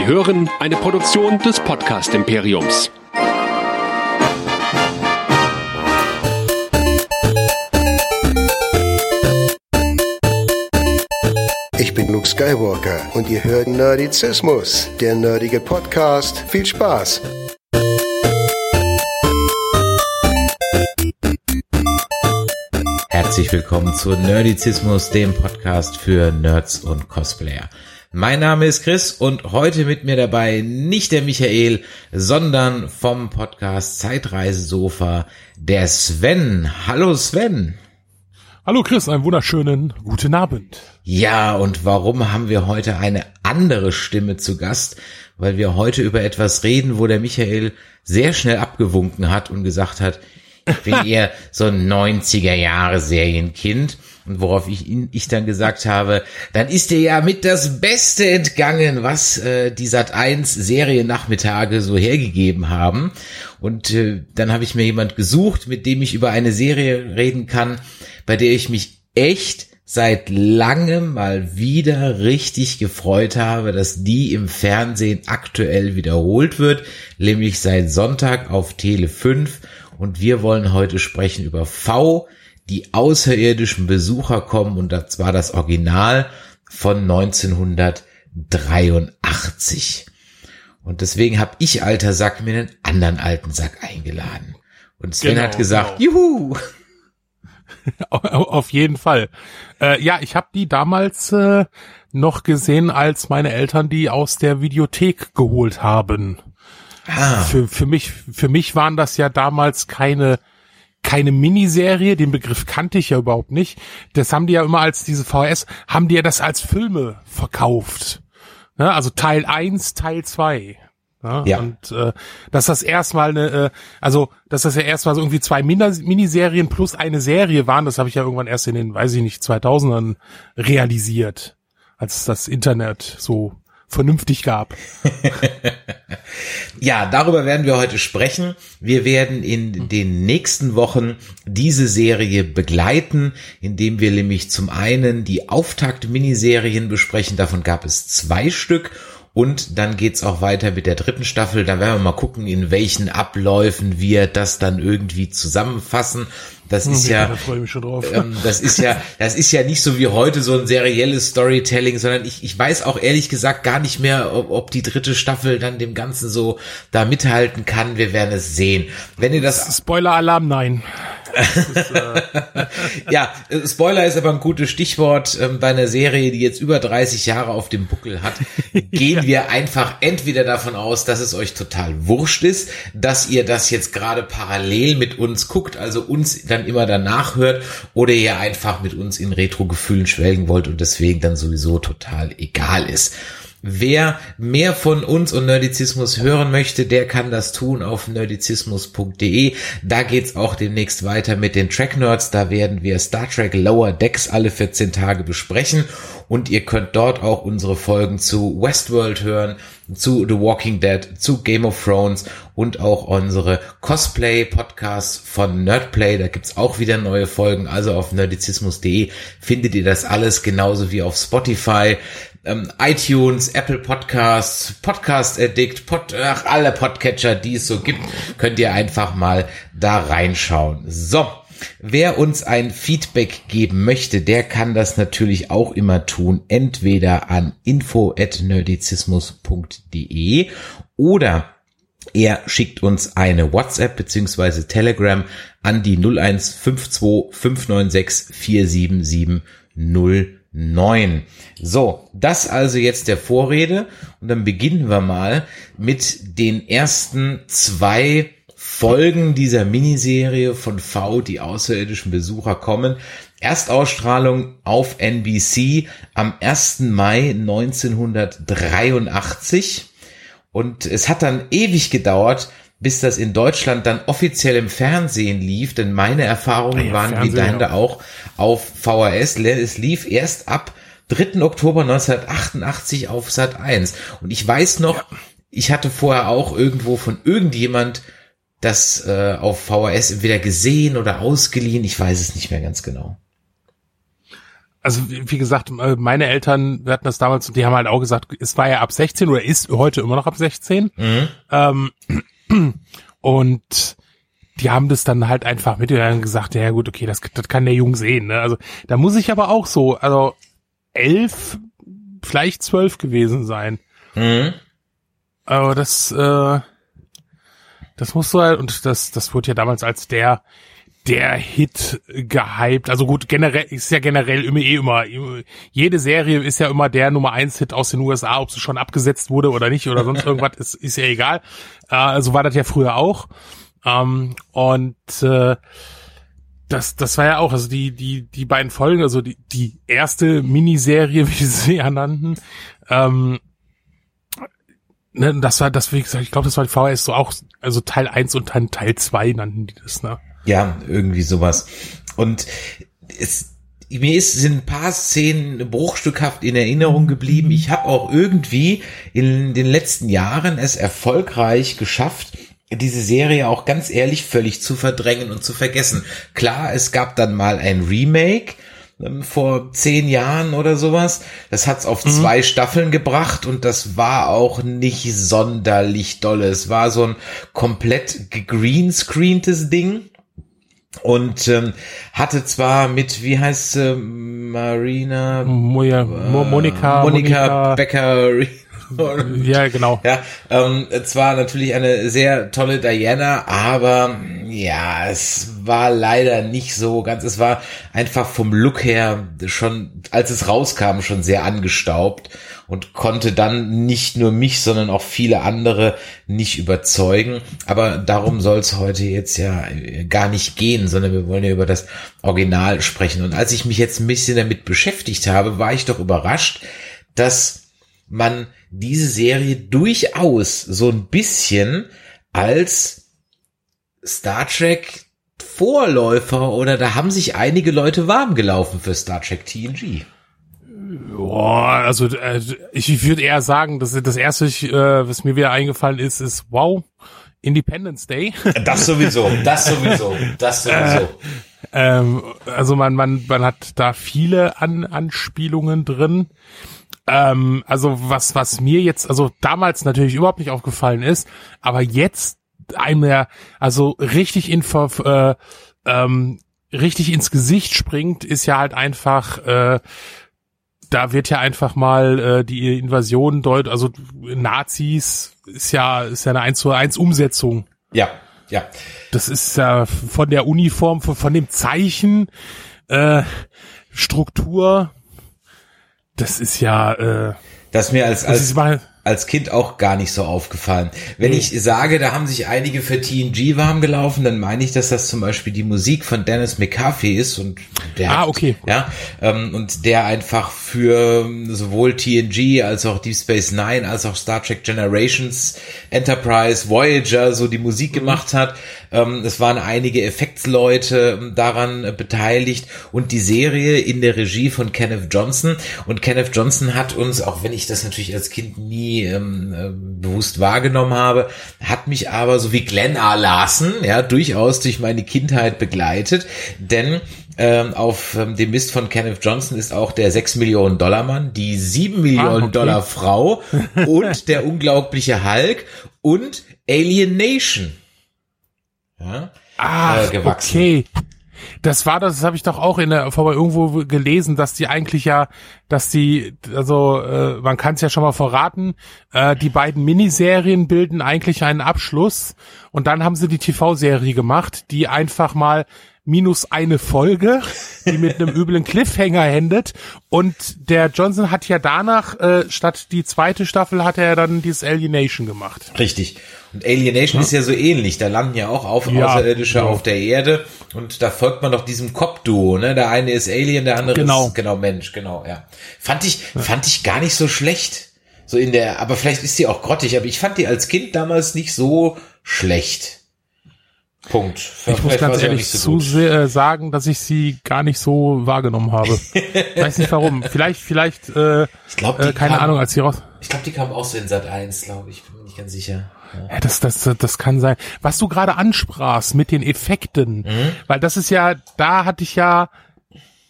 Sie hören eine Produktion des Podcast Imperiums. Ich bin Luke Skywalker und ihr hört Nerdizismus, der nerdige Podcast. Viel Spaß! Herzlich willkommen zu Nerdizismus, dem Podcast für Nerds und Cosplayer. Mein Name ist Chris und heute mit mir dabei nicht der Michael, sondern vom Podcast Zeitreisesofa der Sven. Hallo Sven. Hallo Chris, einen wunderschönen guten Abend. Ja, und warum haben wir heute eine andere Stimme zu Gast? Weil wir heute über etwas reden, wo der Michael sehr schnell abgewunken hat und gesagt hat, ich bin eher so ein 90er Jahre Serienkind. Und worauf ich ihn, ich dann gesagt habe, dann ist dir ja mit das Beste entgangen, was äh, die Sat 1 Seriennachmittage so hergegeben haben. Und äh, dann habe ich mir jemand gesucht, mit dem ich über eine Serie reden kann, bei der ich mich echt seit langem mal wieder richtig gefreut habe, dass die im Fernsehen aktuell wiederholt wird, nämlich seit Sonntag auf Tele 5. Und wir wollen heute sprechen über V, die außerirdischen Besucher kommen und das war das Original von 1983. Und deswegen habe ich, alter Sack, mir einen anderen alten Sack eingeladen. Und Sven Genau, hat gesagt, genau. juhu, Auf jeden Fall. Äh, ja, ich habe die damals äh, noch gesehen, als meine Eltern die aus der Videothek geholt haben. ah, Für, für mich, für mich waren das ja damals keine keine Miniserie, den Begriff kannte ich ja überhaupt nicht. Das haben die ja immer als diese VHS, haben die ja das als Filme verkauft. Ne? Also Teil 1, Teil 2. Ja, Ja. Und äh, dass das erstmal eine, äh, also dass das ja erstmal so irgendwie zwei Miniserien plus eine Serie waren, das habe ich ja irgendwann erst in den, weiß ich nicht, 2000ern realisiert, als das Internet so vernünftig gab. Ja, darüber werden wir heute sprechen. Wir werden in den nächsten Wochen diese Serie begleiten, indem wir nämlich zum einen die Auftakt-Miniserien besprechen. Davon gab es zwei Stück. Und dann geht's auch weiter mit der dritten Staffel. Da werden wir mal gucken, in welchen Abläufen wir das dann irgendwie zusammenfassen. Das ist ja, da freue ich mich schon drauf. ähm, das ist ja, das ist ja nicht so wie heute so ein serielles Storytelling, sondern ich, ich weiß auch ehrlich gesagt gar nicht mehr, ob, ob die dritte Staffel dann dem Ganzen so da mithalten kann. Wir werden es sehen. Wenn ihr das, Spoiler-Alarm, nein. Ja, äh, Spoiler ist aber ein gutes Stichwort ähm, bei einer Serie, die jetzt über 30 Jahre auf dem Buckel hat. Gehen wir einfach entweder davon aus, dass es euch total wurscht ist, dass ihr das jetzt gerade parallel mit uns guckt, also uns dann immer danach hört, oder ihr einfach mit uns in Retro-Gefühlen schwelgen wollt und deswegen dann sowieso total egal ist. Wer mehr von uns und Nerdizismus hören möchte, der kann das tun auf nerdizismus.de. Da geht's auch demnächst weiter mit den Track Nerds. Da werden wir Star Trek Lower Decks alle 14 Tage besprechen. Und ihr könnt dort auch unsere Folgen zu Westworld hören, zu The Walking Dead, zu Game of Thrones und auch unsere Cosplay-Podcasts von Nerdplay. Da gibt's auch wieder neue Folgen. Also auf nerdizismus.de findet ihr das alles genauso wie auf Spotify ähm, iTunes, Apple Podcasts, Podcast Addict, Pod, ach, alle Podcatcher, die es so gibt, könnt ihr einfach mal da reinschauen. So. Wer uns ein Feedback geben möchte, der kann das natürlich auch immer tun, entweder an info@nerdizismus.de oder er schickt uns eine WhatsApp beziehungsweise Telegram an die 0152 596 47709. So, das also jetzt der Vorrede und dann beginnen wir mal mit den ersten zwei Folgen dieser Miniserie von V, die außerirdischen Besucher kommen. Erstausstrahlung auf NBC am 1. Mai 1983. Und es hat dann ewig gedauert, bis das in Deutschland dann offiziell im Fernsehen lief, denn meine Erfahrungen Ja, waren wie Fernsehen, deine ja. auch auf VHS. Es lief erst ab 3. Oktober 1988 auf Sat 1. Und ich weiß noch, ich hatte vorher auch irgendwo von irgendjemand das äh, auf VHS entweder gesehen oder ausgeliehen. Ich weiß es nicht mehr ganz genau. also wie gesagt, äh, meine Eltern, hatten das damals und die haben halt auch gesagt, es war ja ab 16 oder ist heute immer noch ab 16. Mhm. Ähm, und die haben das dann halt einfach mit und gesagt, ja gut, okay, das, das kann der Jung sehen. Ne? Also da muss ich aber auch so, also elf, vielleicht zwölf gewesen sein. Mhm. Aber das, äh, das muss so halt, und das, das wurde ja damals als der der Hit gehypt. Also gut, generell ist ja generell immer eh immer jede Serie ist ja immer der Nummer eins Hit aus den USA, ob sie schon abgesetzt wurde oder nicht oder sonst irgendwas, ist, ist ja egal. Äh, also war das ja früher auch. Ähm, und äh, das, das war ja auch, also die, die, die beiden Folgen, also die, die erste Miniserie, wie sie ja nannten, ähm, ne, das war, das, wie gesagt, ich glaube, das war die VHS so auch, also Teil 1 und dann Teil 2 nannten die das, ne? Ja, irgendwie sowas. Und es, mir ist, sind ein paar Szenen bruchstückhaft in Erinnerung geblieben. Ich habe auch irgendwie in den letzten Jahren es erfolgreich geschafft, diese Serie auch ganz ehrlich völlig zu verdrängen und zu vergessen. Klar, es gab dann mal ein Remake ähm, vor zehn Jahren oder sowas. Das hat's auf mhm. zwei Staffeln gebracht und das war auch nicht sonderlich dolle. Es war so ein komplett gegreenscreentes Ding und ähm, hatte zwar mit, wie heißt sie, Marina? Moja, Mo Monika, Monika, Monika Becker. Ja, genau. Ja, ähm, zwar natürlich eine sehr tolle Diana, aber ja, es war leider nicht so ganz. Es war einfach vom Look her schon, als es rauskam, schon sehr angestaubt und konnte dann nicht nur mich, sondern auch viele andere nicht überzeugen. Aber darum soll es heute jetzt ja gar nicht gehen, sondern wir wollen ja über das Original sprechen. Und als ich mich jetzt ein bisschen damit beschäftigt habe, war ich doch überrascht, dass man diese Serie durchaus so ein bisschen als Star Trek Vorläufer oder da haben sich einige Leute warm gelaufen für Star Trek TNG. Boah, also äh, ich würde eher sagen, dass das erste, äh, was mir wieder eingefallen ist, ist wow, Independence Day. Das sowieso, das sowieso, das sowieso. Äh, ähm, also man, man, man hat da viele An Anspielungen drin. Ähm, also was, was mir jetzt, also damals natürlich überhaupt nicht aufgefallen ist, aber jetzt einem also richtig in äh, ähm, richtig ins Gesicht springt, ist ja halt einfach äh, da wird ja einfach mal äh, die Invasion deut, also Nazis ist ja ist ja eine 1 zu 1 Umsetzung. Ja, ja. Das ist ja von der Uniform, von, von dem Zeichen, äh, Struktur, das ist ja äh, das mir als als als Kind auch gar nicht so aufgefallen. Wenn nee. ich sage, da haben sich einige für TNG warm gelaufen, dann meine ich, dass das zum Beispiel die Musik von Dennis McCarthy ist und der ah, okay. ja ähm, und der einfach für sowohl TNG als auch Deep Space Nine als auch Star Trek Generations, Enterprise, Voyager so die Musik mhm. gemacht hat. Ähm, es waren einige Effektsleute ähm, daran äh, beteiligt und die Serie in der Regie von Kenneth Johnson und Kenneth Johnson hat uns, auch wenn ich das natürlich als Kind nie ähm, äh, bewusst wahrgenommen habe, hat mich aber so wie Glenn A. Larson ja durchaus durch meine Kindheit begleitet, denn ähm, auf ähm, dem Mist von Kenneth Johnson ist auch der 6 Millionen Dollar Mann, die 7 Millionen ah, okay. Dollar Frau und der unglaubliche Hulk und Alien Nation. Ja, ah, äh, gewachsen. okay. Das war das, das habe ich doch auch in der vorbei irgendwo gelesen, dass die eigentlich ja, dass die, also äh, man kann es ja schon mal verraten, äh, die beiden Miniserien bilden eigentlich einen Abschluss und dann haben sie die TV-Serie gemacht, die einfach mal minus eine Folge, die mit einem üblen Cliffhanger endet. Und der Johnson hat ja danach, äh, statt die zweite Staffel, hat er dann dieses Alienation gemacht. Richtig. Und Alienation ja. ist ja so ähnlich. Da landen ja auch auf ja, Außerirdische genau. auf der Erde. Und da folgt man doch diesem Cop-Duo, ne? Der eine ist Alien, der andere genau. ist genau Mensch, genau, ja. Fand ich, ja. fand ich gar nicht so schlecht. So in der, aber vielleicht ist die auch grottig, aber ich fand die als Kind damals nicht so schlecht. Punkt. Ich muss ganz ehrlich so zu sehr, äh, sagen, dass ich sie gar nicht so wahrgenommen habe. Weiß nicht warum. Vielleicht, vielleicht, äh, ich glaub, äh, keine kam, Ahnung, als sie raus. Ich glaube, die kam auch so in Sat 1, glaube ich. Bin mir nicht ganz sicher. Ja. ja, das, das, das kann sein. Was du gerade ansprachst mit den Effekten, mhm. weil das ist ja, da hatte ich ja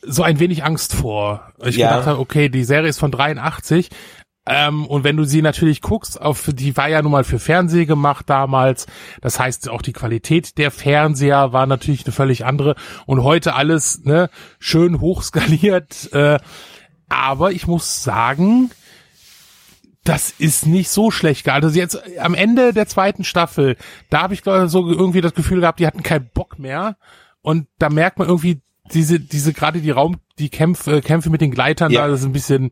so ein wenig Angst vor. Ich Ja. gedacht habe, okay, die Serie ist von 83. Ähm, und wenn du sie natürlich guckst, auf, die war ja nun mal für Fernseh gemacht damals. Das heißt, auch die Qualität der Fernseher war natürlich eine völlig andere. Und heute alles ne, schön hochskaliert. Äh, aber ich muss sagen, das ist nicht so schlecht. Also jetzt äh, am Ende der zweiten Staffel, da habe ich glaub ich, so irgendwie das Gefühl gehabt, die hatten keinen Bock mehr. Und da merkt man irgendwie diese, diese gerade die Raum, die Kämpfe, äh, Kämpfe mit den Gleitern, Ja. da das ist ein bisschen,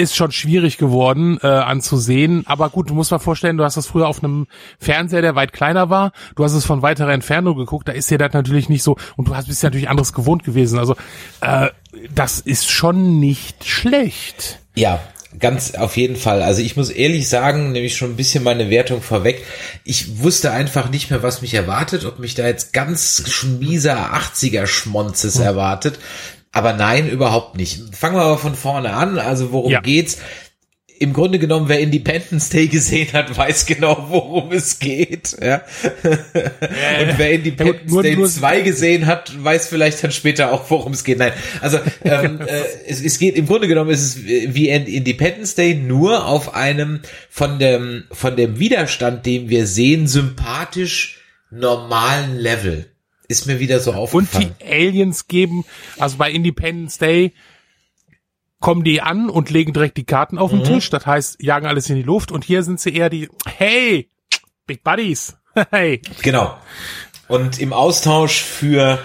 ist schon schwierig geworden äh, anzusehen. Aber gut, du musst mal vorstellen, du hast das früher auf einem Fernseher, der weit kleiner war. Du hast es von weiterer Entfernung geguckt. Da ist dir das natürlich nicht so. Und du hast bist ja natürlich anderes gewohnt gewesen. Also äh, das ist schon nicht schlecht. Ja, ganz auf jeden Fall. Also ich muss ehrlich sagen, nämlich schon ein bisschen meine Wertung vorweg. Ich wusste einfach nicht mehr, was mich erwartet, ob mich da jetzt ganz schmieser 80er Schmonzes erwartet. Aber nein, überhaupt nicht. Fangen wir aber von vorne an. Also worum Ja. geht's? Im Grunde genommen, wer Independence Day gesehen hat, weiß genau, worum es geht. Ja. Und wer Independence nur- Day nur- 2 gesehen hat, weiß vielleicht dann später auch, worum es geht. Nein, also ähm, äh, es, es geht im Grunde genommen ist es wie in Independence Day nur auf einem von dem von dem Widerstand, den wir sehen, sympathisch normalen Level. Ist mir wieder so Und aufgefallen. die Aliens geben, also bei Independence Day kommen die an und legen direkt die Karten auf den Tisch. Das heißt, jagen alles in die Luft. Und hier sind sie eher die, hey, Big Buddies. Hey. Genau. Und im Austausch für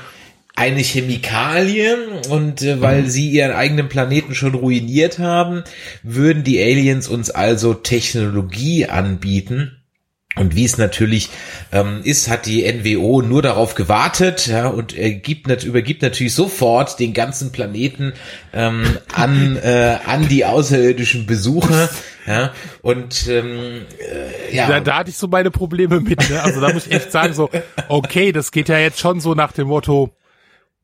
eine Chemikalie und äh, weil sie ihren eigenen Planeten schon ruiniert haben, würden die Aliens uns also Technologie anbieten. Und wie es natürlich ähm, ist, hat die NWO nur darauf gewartet ja, und er gibt, nat- übergibt natürlich sofort den ganzen Planeten ähm, an, äh, an die außerirdischen Besucher. Ja, und ähm, äh, ja, Da, da hatte ich so meine Probleme mit. Ne? Also da muss ich echt sagen, so, okay, das geht ja jetzt schon so nach dem Motto,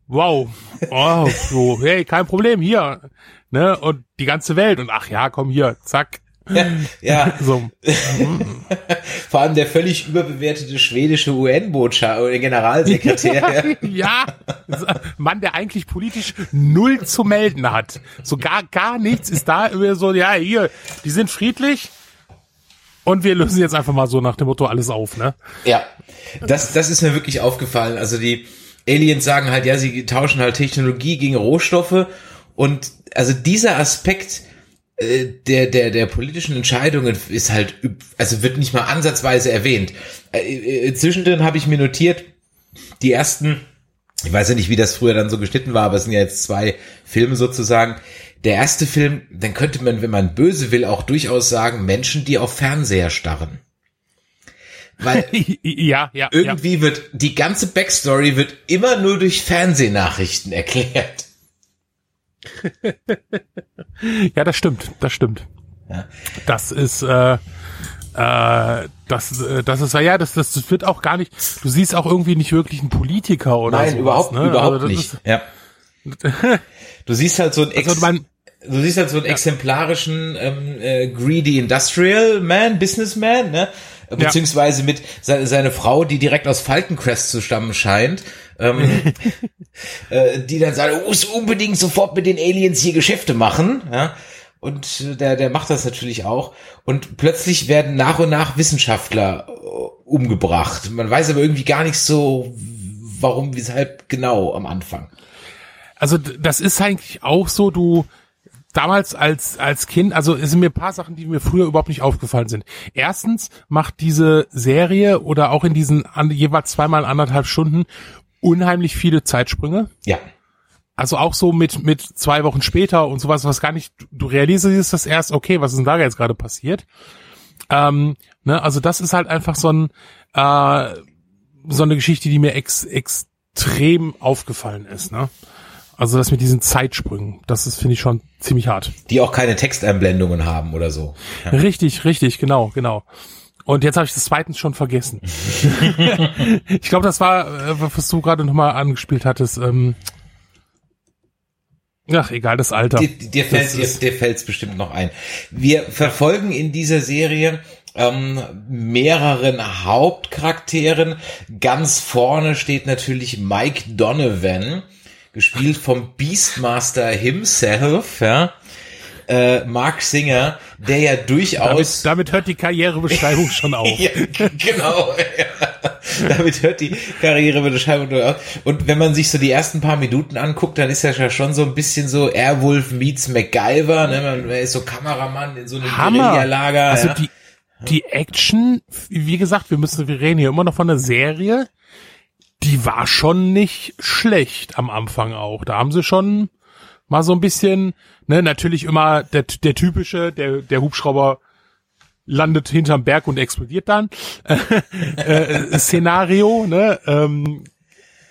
wow, oh, so, hey, kein Problem, hier. Ne? Und die ganze Welt. Und ach ja, komm hier, zack. Ja, ja, So. vor allem der völlig überbewertete schwedische UN-Botschafter oder Generalsekretär. Ja, Mann, der eigentlich politisch null zu melden hat. So gar, gar nichts ist da immer so, ja, hier, die sind friedlich und wir lösen jetzt einfach mal so nach dem Motto alles auf, ne? Ja, das, das ist mir wirklich aufgefallen. Also die Aliens sagen halt, ja, sie tauschen halt Technologie gegen Rohstoffe und also dieser Aspekt der, der, der politischen Entscheidungen ist halt, also wird nicht mal ansatzweise erwähnt. Äh, äh, Zwischendrin habe ich mir notiert, die ersten, ich weiß ja nicht, wie das früher dann so geschnitten war, aber es sind ja jetzt zwei Filme sozusagen. Der erste Film, dann könnte man, wenn man böse will, auch durchaus sagen, Menschen, die auf Fernseher starren. Weil Ja, ja, ja. irgendwie wird die ganze Backstory wird immer nur durch Fernsehnachrichten erklärt. Ja, das stimmt, das stimmt. Ja. Das ist, äh, äh, das, äh, das ist ja, das, das, das wird auch gar nicht. Du siehst auch irgendwie nicht wirklich einen Politiker oder Nein, sowas, überhaupt, ne? überhaupt Also nicht. Ist, Ja. Du siehst halt so einen, Ex also man, du siehst halt so einen exemplarischen ähm, äh, greedy Industrial Man, Businessman, ne? Beziehungsweise mit se seine Frau, die direkt aus Falkencrest zu stammen scheint, ähm, äh, die dann sagt, du musst unbedingt sofort mit den Aliens hier Geschäfte machen, ja. Und äh, der, der macht das natürlich auch. Und plötzlich werden nach und nach Wissenschaftler äh, umgebracht. Man weiß aber irgendwie gar nicht so, warum, weshalb genau am Anfang. also das ist eigentlich auch so, du damals als als Kind, also es sind mir ein paar Sachen, die mir früher überhaupt nicht aufgefallen sind. Erstens macht diese Serie oder auch in diesen an, jeweils zweimal anderthalb Stunden unheimlich viele Zeitsprünge. Ja. Also auch so mit mit zwei Wochen später und sowas, was gar nicht. Du realisierst das erst, okay, was ist denn da jetzt gerade passiert? Ähm, ne, also das ist halt einfach so ein äh, so eine Geschichte, die mir ex, extrem aufgefallen ist. Ne? Also das mit diesen Zeitsprüngen, das ist finde ich schon ziemlich hart. die auch keine Texteinblendungen haben oder so. Richtig, richtig, genau, genau. Und jetzt habe ich das zweitens schon vergessen. ich glaube, das war, äh, was du gerade nochmal angespielt hattest. Ähm, ach, egal, das Alter. Dir, dir fällt dir, dir fällt's bestimmt noch ein. Wir verfolgen in dieser Serie ähm, mehreren Hauptcharakteren. Ganz vorne steht natürlich Mike Donovan, gespielt vom Beastmaster himself, ja, äh, Mark Singer, der ja durchaus. Damit, damit hört die Karrierebeschreibung schon auf. ja, genau. Ja. Damit hört die Karrierebeschreibung auf. Und wenn man sich so die ersten paar Minuten anguckt, dann ist er ja schon so ein bisschen so Airwolf meets MacGyver. Ne? Man ist so Kameramann in so einem Guerilla-Lager. Also ja. die, die Action, wie gesagt, wir müssen, wir reden hier immer noch von einer Serie. Die war schon nicht schlecht am Anfang auch. Da haben sie schon mal so ein bisschen, ne, natürlich immer der, der typische, der, der Hubschrauber landet hinterm Berg und explodiert dann. äh, Szenario, ne? Ähm,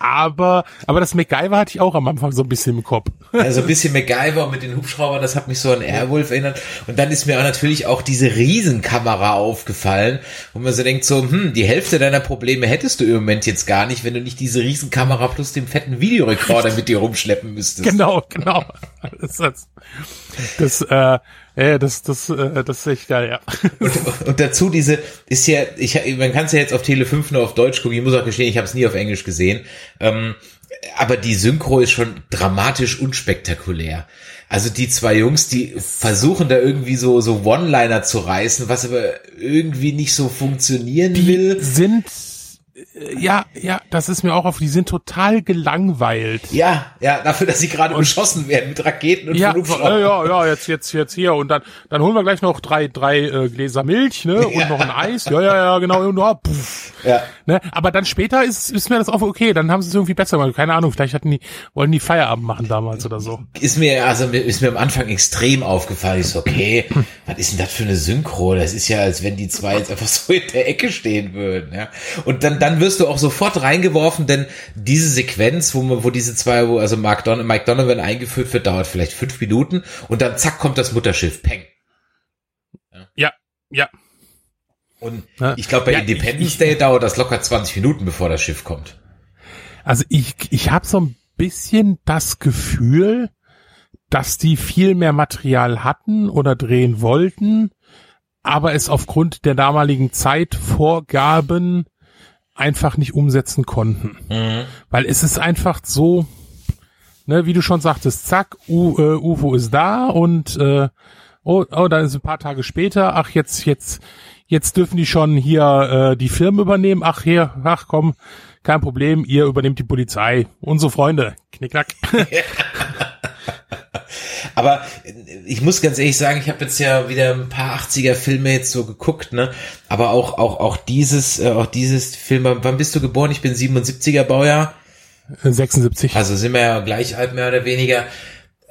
aber, aber das MacGyver hatte ich auch am Anfang so ein bisschen im Kopf. Also ein bisschen MacGyver mit den Hubschraubern, das hat mich so an Airwolf erinnert. Und dann ist mir auch natürlich auch diese Riesenkamera aufgefallen, wo man so denkt, so, hm, die Hälfte deiner Probleme hättest du im Moment jetzt gar nicht, wenn du nicht diese Riesenkamera plus den fetten Videorekorder mit dir rumschleppen müsstest. Genau, genau. Das, das, das äh, ja, das, das, äh, das ist echt geil, ja. Und, und dazu diese, ist ja, ich, man kann es ja jetzt auf Tele 5 nur auf Deutsch gucken, ich muss auch gestehen, ich habe es nie auf Englisch gesehen. Ähm, aber die Synchro ist schon dramatisch unspektakulär. Also die zwei Jungs, die versuchen da irgendwie so, so One-Liner zu reißen, was aber irgendwie nicht so funktionieren Die will. sind, ja, ja, das ist mir auch auf, die sind total gelangweilt. Ja, ja, dafür, dass sie gerade beschossen werden mit Raketen und Ja, äh, Hubschraubern. ja, ja, jetzt, jetzt, jetzt hier und dann, dann holen wir gleich noch drei, drei äh, Gläser Milch, ne, und noch ein Eis. Ja, ja, ja, genau, und ja, puff, Ja. ne. Aber dann später ist, ist mir das auch okay. Dann haben sie es irgendwie besser gemacht. Keine Ahnung, vielleicht hatten die, wollen die Feierabend machen damals oder so. ist mir, also ist mir am Anfang extrem aufgefallen. Ich so, okay, was ist denn das für eine Synchro? Das ist ja, als wenn die zwei jetzt einfach so in der Ecke stehen würden, ja. Und dann, dann wirst du auch sofort reingeworfen, denn diese Sequenz, wo man, wo diese zwei, wo also Mark Don Mike Donovan eingeführt wird, dauert vielleicht fünf Minuten und dann zack kommt das Mutterschiff, peng. Ja, ja. Und Ja. ich glaube, bei Ja, Independence ich- Day dauert das locker 20 Minuten, bevor das Schiff kommt. Also ich, ich habe so ein bisschen das Gefühl, dass die viel mehr Material hatten oder drehen wollten, aber es aufgrund der damaligen Zeitvorgaben einfach nicht umsetzen konnten. Weil es ist einfach so, ne, wie du schon sagtest, zack, U, äh, UFO ist da und äh, oh, oh, dann ist ein paar Tage später, ach jetzt, jetzt, jetzt dürfen die schon hier äh, die Firmen übernehmen. Ach hier, ach komm, kein Problem, ihr übernehmt die Polizei. Unsere Freunde, knickknack. Aber äh, ich muss ganz ehrlich sagen, ich habe jetzt ja wieder ein paar 80er Filme jetzt so geguckt, ne? Aber auch auch auch dieses äh, auch dieses Film, wann bist du geboren? Ich bin 77er Baujahr. 76. Also sind wir ja gleich alt mehr oder weniger.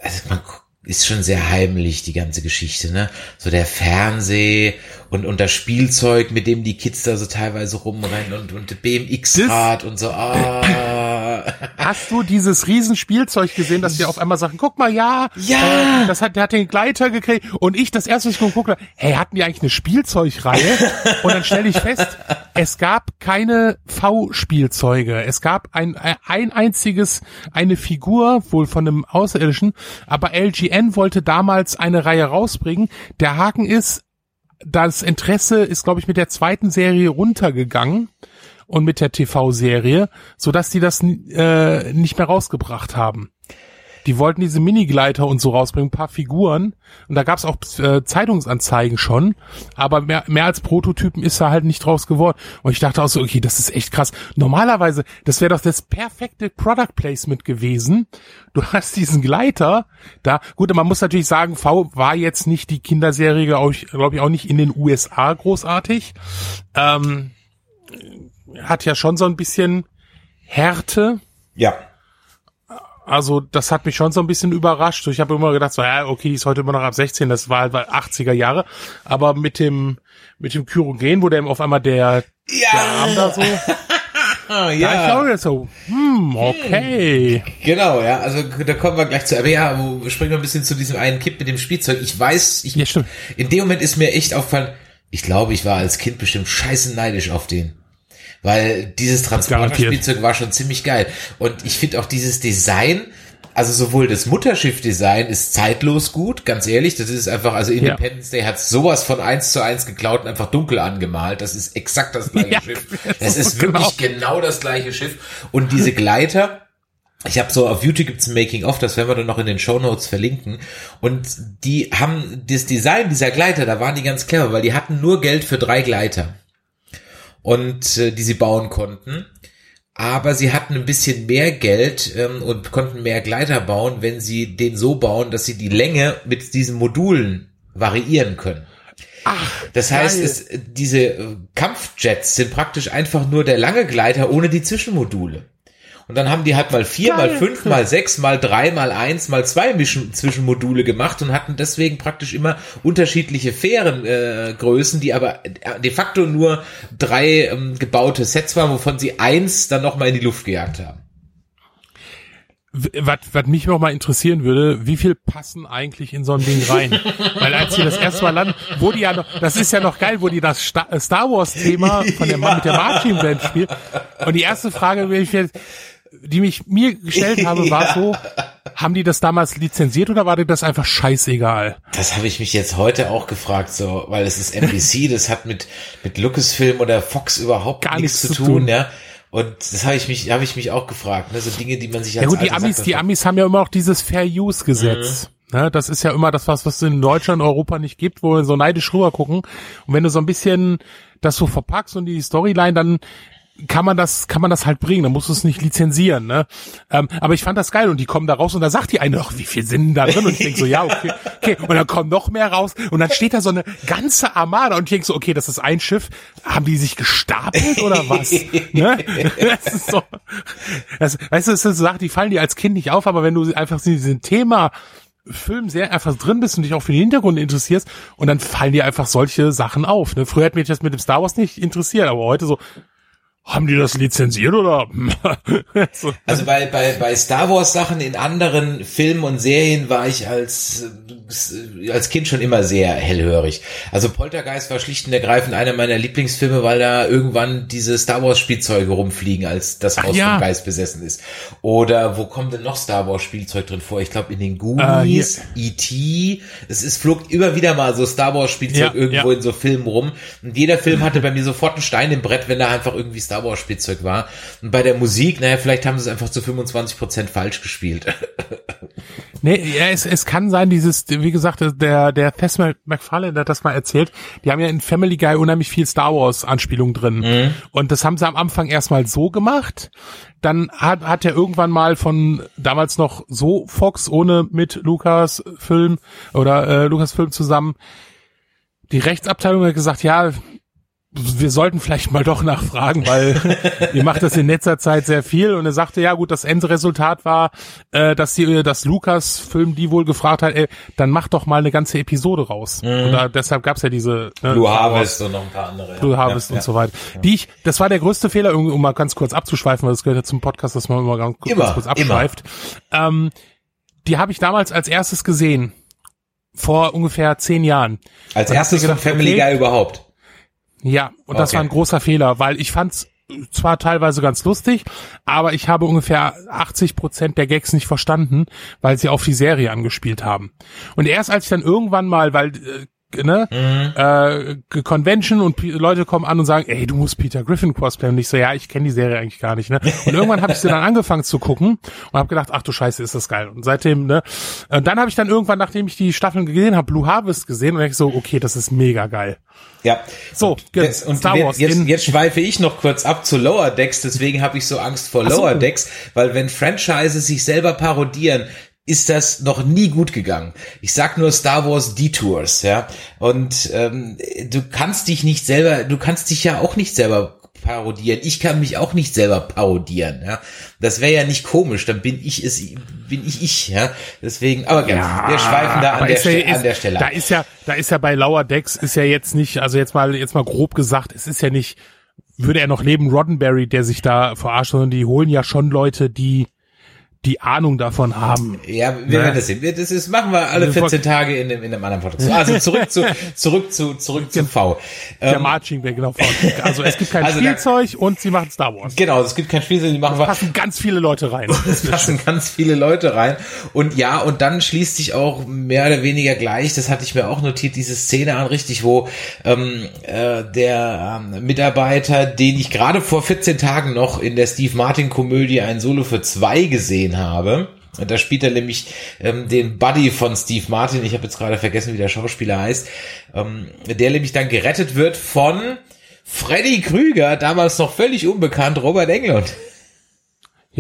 Also man ist schon sehr heimlich die ganze Geschichte, ne? So der Fernseh und und das Spielzeug, mit dem die Kids da so teilweise rumrennen und und BMX-Rad und so. Ah. Hast du dieses Riesenspielzeug gesehen, dass die auf einmal sagen, guck mal, ja, Ja. äh, das hat, der hat den Gleiter gekriegt und ich das erste, was ich geguckt habe, hey, hatten die eigentlich eine Spielzeugreihe? und dann stelle ich fest, es gab keine V-Spielzeuge. Es gab ein, ein einziges, eine Figur, wohl von einem Außerirdischen, aber LGN wollte damals eine Reihe rausbringen. Der Haken ist, das Interesse ist, glaube ich, mit der zweiten Serie runtergegangen und mit der TV-Serie, so dass die das äh, nicht mehr rausgebracht haben. Die wollten diese Minigleiter und so rausbringen, ein paar Figuren. Und da gab's auch äh, Zeitungsanzeigen schon. Aber mehr, mehr als Prototypen ist da halt nicht draus geworden. Und ich dachte auch so, okay, das ist echt krass. Normalerweise, das wäre doch das perfekte Product Placement gewesen. Du hast diesen Gleiter da. Gut, man muss natürlich sagen, V war jetzt nicht die Kinderserie, glaube ich, auch nicht in den USA großartig. Ähm, hat ja schon so ein bisschen Härte. Ja. Also das hat mich schon so ein bisschen überrascht. Ich habe immer gedacht, so, ja, okay, die ist heute immer noch ab 16, das war halt 80er Jahre. Aber mit dem mit dem Kyrogen, wo der auf einmal der, der Arm da so, ja. ich ja. auch jetzt so, hm, okay. Genau, ja, also da kommen wir gleich zu. Aber ja, springen wir ein bisschen zu diesem einen Kipp mit dem Spielzeug. Ich weiß, ich, Ja, in dem Moment ist mir echt aufgefallen, ich glaube, ich war als Kind bestimmt scheiße neidisch auf den. Weil dieses Transporterspielzeug war schon ziemlich geil. Und ich finde auch dieses Design, also sowohl das Mutterschiff-Design ist zeitlos gut, ganz ehrlich. Das ist einfach, also Independence Day hat sowas von eins zu eins geklaut und einfach dunkel angemalt. Das ist exakt das gleiche Ja, Schiff. das ist wirklich genau. genau das gleiche Schiff. Und diese Gleiter, ich habe so auf YouTube gibt's ein Making of, das werden wir dann noch in den Show Notes verlinken. Und die haben das Design dieser Gleiter, da waren die ganz clever, weil die hatten nur Geld für drei Gleiter und äh, die sie bauen konnten. Aber sie hatten ein bisschen mehr Geld ähm, und konnten mehr Gleiter bauen, wenn sie den so bauen, dass sie die Länge mit diesen Modulen variieren können. Ach, Das heißt, es, diese äh, Kampfjets sind praktisch einfach nur der lange Gleiter ohne die Zwischenmodule. Und dann haben die halt mal vier, mal Geil. fünf, mal sechs, mal drei, mal eins, mal zwei Mischen Zwischenmodule gemacht und hatten deswegen praktisch immer unterschiedliche Fähren äh, Größen, die aber äh, de facto nur drei ähm, gebaute Sets waren, wovon sie eins dann nochmal in die Luft gejagt haben. was, was mich noch mal interessieren würde, wie viel passen eigentlich in so ein Ding rein? Weil als die das erste Mal landen, wo die ja noch, das ist ja noch geil, wo die das äh, Star Wars Thema von der mit der Marching Band spielt. Und die erste Frage, die ich jetzt, die mich mir gestellt habe, war so, haben die das damals lizenziert oder war dir das einfach scheißegal? Das habe ich mich jetzt heute auch gefragt, so, weil es ist NBC, das hat mit mit Lucasfilm oder Fox überhaupt Gar nichts nichts zu tun, tun. ja. Und das habe ich mich, habe ich mich auch gefragt, ne, so Dinge, die man sich als Ja gut, die Amis, Sack die Amis haben ja immer noch dieses Fair Use Gesetz. Ne, das ist ja immer das, was, was es in Deutschland, Europa nicht gibt, wo wir so neidisch rüber gucken. Und wenn du so ein bisschen das so verpackst und die Storyline, dann kann man das, kann man das halt bringen, dann musst du es nicht lizenzieren, ne? Ähm, aber ich fand das geil und die kommen da raus und da sagt die eine, ach, wie viel sind da drin? Und ich denk so, ja, okay, okay. Und dann kommen noch mehr raus und dann steht da so eine ganze Armada und ich denk so, okay, das ist ein Schiff. Haben die sich gestapelt oder was? ne? Das ist so, das, weißt du, das ist so Sachen, die fallen dir als Kind nicht auf, aber wenn du einfach in diesem Thema Film sehr einfach drin bist und dich auch für den Hintergrund interessierst und dann fallen dir einfach solche Sachen auf. Ne? Früher hat mich das mit dem Star Wars nicht interessiert, aber heute so, haben die das lizenziert oder? so. Also bei, bei, bei Star Wars Sachen in anderen Filmen und Serien war ich als, als Kind schon immer sehr hellhörig. Also Poltergeist war schlicht und ergreifend einer meiner Lieblingsfilme, weil da irgendwann diese Star Wars Spielzeuge rumfliegen, als das Haus ja. vom Geist besessen ist. Oder wo kommt denn noch Star Wars Spielzeug drin vor? Ich glaube in den Goonies, E.T. Es ist flog immer wieder mal so Star Wars Spielzeug Ja, irgendwo ja. in so Filmen rum. Und jeder Film hatte bei mir sofort einen Stein im Brett, wenn da einfach irgendwie Star Wars Spielzeug war. Und bei der Musik, naja, vielleicht haben sie es einfach zu 25 Prozent falsch gespielt. Nee, ja, es, es kann sein, dieses, wie gesagt, der, der Tess MacFarlane der hat das mal erzählt, die haben ja in Family Guy unheimlich viel Star Wars Anspielung drin. Und das haben sie am Anfang erstmal so gemacht. Dann hat, hat er irgendwann mal von damals noch so Fox ohne mit Lukas Film oder äh, Lukas Film zusammen die Rechtsabteilung hat gesagt, ja, wir sollten vielleicht mal doch nachfragen, weil ihr macht das in letzter Zeit sehr viel. Und er sagte, ja gut, das Endresultat war, äh, dass die, dass Lukas-Film die wohl gefragt hat, ey, dann mach doch mal eine ganze Episode raus. Und da, deshalb gab's ja diese ne, Blue Harvest und noch ein paar andere. ja. Blue Harvest ja, und so weiter. Die ich, das war der größte Fehler, um um mal ganz kurz abzuschweifen, weil das gehört ja zum Podcast, dass man immer ganz, Immer, ganz kurz abschweift. Ähm, die habe ich damals als erstes gesehen. Vor ungefähr zehn Jahren. Als erstes gedacht, Family okay, Guy überhaupt. Ja, und das Okay. war ein großer Fehler, weil ich fand's zwar teilweise ganz lustig, aber ich habe ungefähr 80 Prozent der Gags nicht verstanden, weil sie auf die Serie angespielt haben. Und erst als ich dann irgendwann mal, weil äh, ne, äh, Convention und P- Leute kommen an und sagen, ey, du musst Peter Griffin cosplayen. Und ich so, ja, ich kenne die Serie eigentlich gar nicht. Ne? Und irgendwann habe ich sie dann angefangen zu gucken und habe gedacht, ach du Scheiße, ist das geil. Und seitdem, ne, und dann habe ich dann irgendwann, nachdem ich die Staffeln gesehen habe, Blue Harvest gesehen und ich so, okay, das ist mega geil. Ja. So, Jetzt, und Star Wars jetzt, jetzt schweife ich noch kurz ab zu Lower Decks, deswegen habe ich so Angst vor so. Lower Decks, weil wenn Franchises sich selber parodieren, ist das noch nie gut gegangen. Ich sag nur Star Wars Detours, ja. Und ähm, du kannst dich nicht selber, du kannst dich ja auch nicht selber parodieren. Ich kann mich auch nicht selber parodieren, ja. Das wäre ja nicht komisch, dann bin ich es, bin ich ich, ja. Deswegen, aber gerne, wir schweifen da an der, ja- ist, an der Stelle Da ist ja, da ist ja bei Lower Decks ist ja jetzt nicht, also jetzt mal, jetzt mal grob gesagt, es ist ja nicht, würde er noch leben, Roddenberry, der sich da verarscht, sondern die holen ja schon Leute, die die Ahnung davon haben. Ja, wir Ne? werden das sehen. Wir- Das ist, machen wir alle Das 14 Tage in, dem, in einem anderen Podcast. So, Also zurück zu, zurück zu, zurück zu V. Der Ähm, Marching Band, genau. Also es gibt kein Also da- Spielzeug und sie machen Star Wars. genau, es gibt kein Spiel, die machen wir. Passen ganz viele Leute rein. Es passen ganz viele Leute rein. Und ja, und dann schließt sich auch mehr oder weniger gleich, das hatte ich mir auch notiert, diese Szene an, richtig, wo ähm, äh, der ähm, Mitarbeiter, den ich gerade vor 14 Tagen noch in der Steve Martin Komödie ein Solo für zwei gesehen gesehen habe. Da spielt er nämlich ähm, den Buddy von Steve Martin, ich habe jetzt gerade vergessen, wie der Schauspieler heißt, ähm, der nämlich dann gerettet wird von Freddy Krüger, damals noch völlig unbekannt, Robert Englund.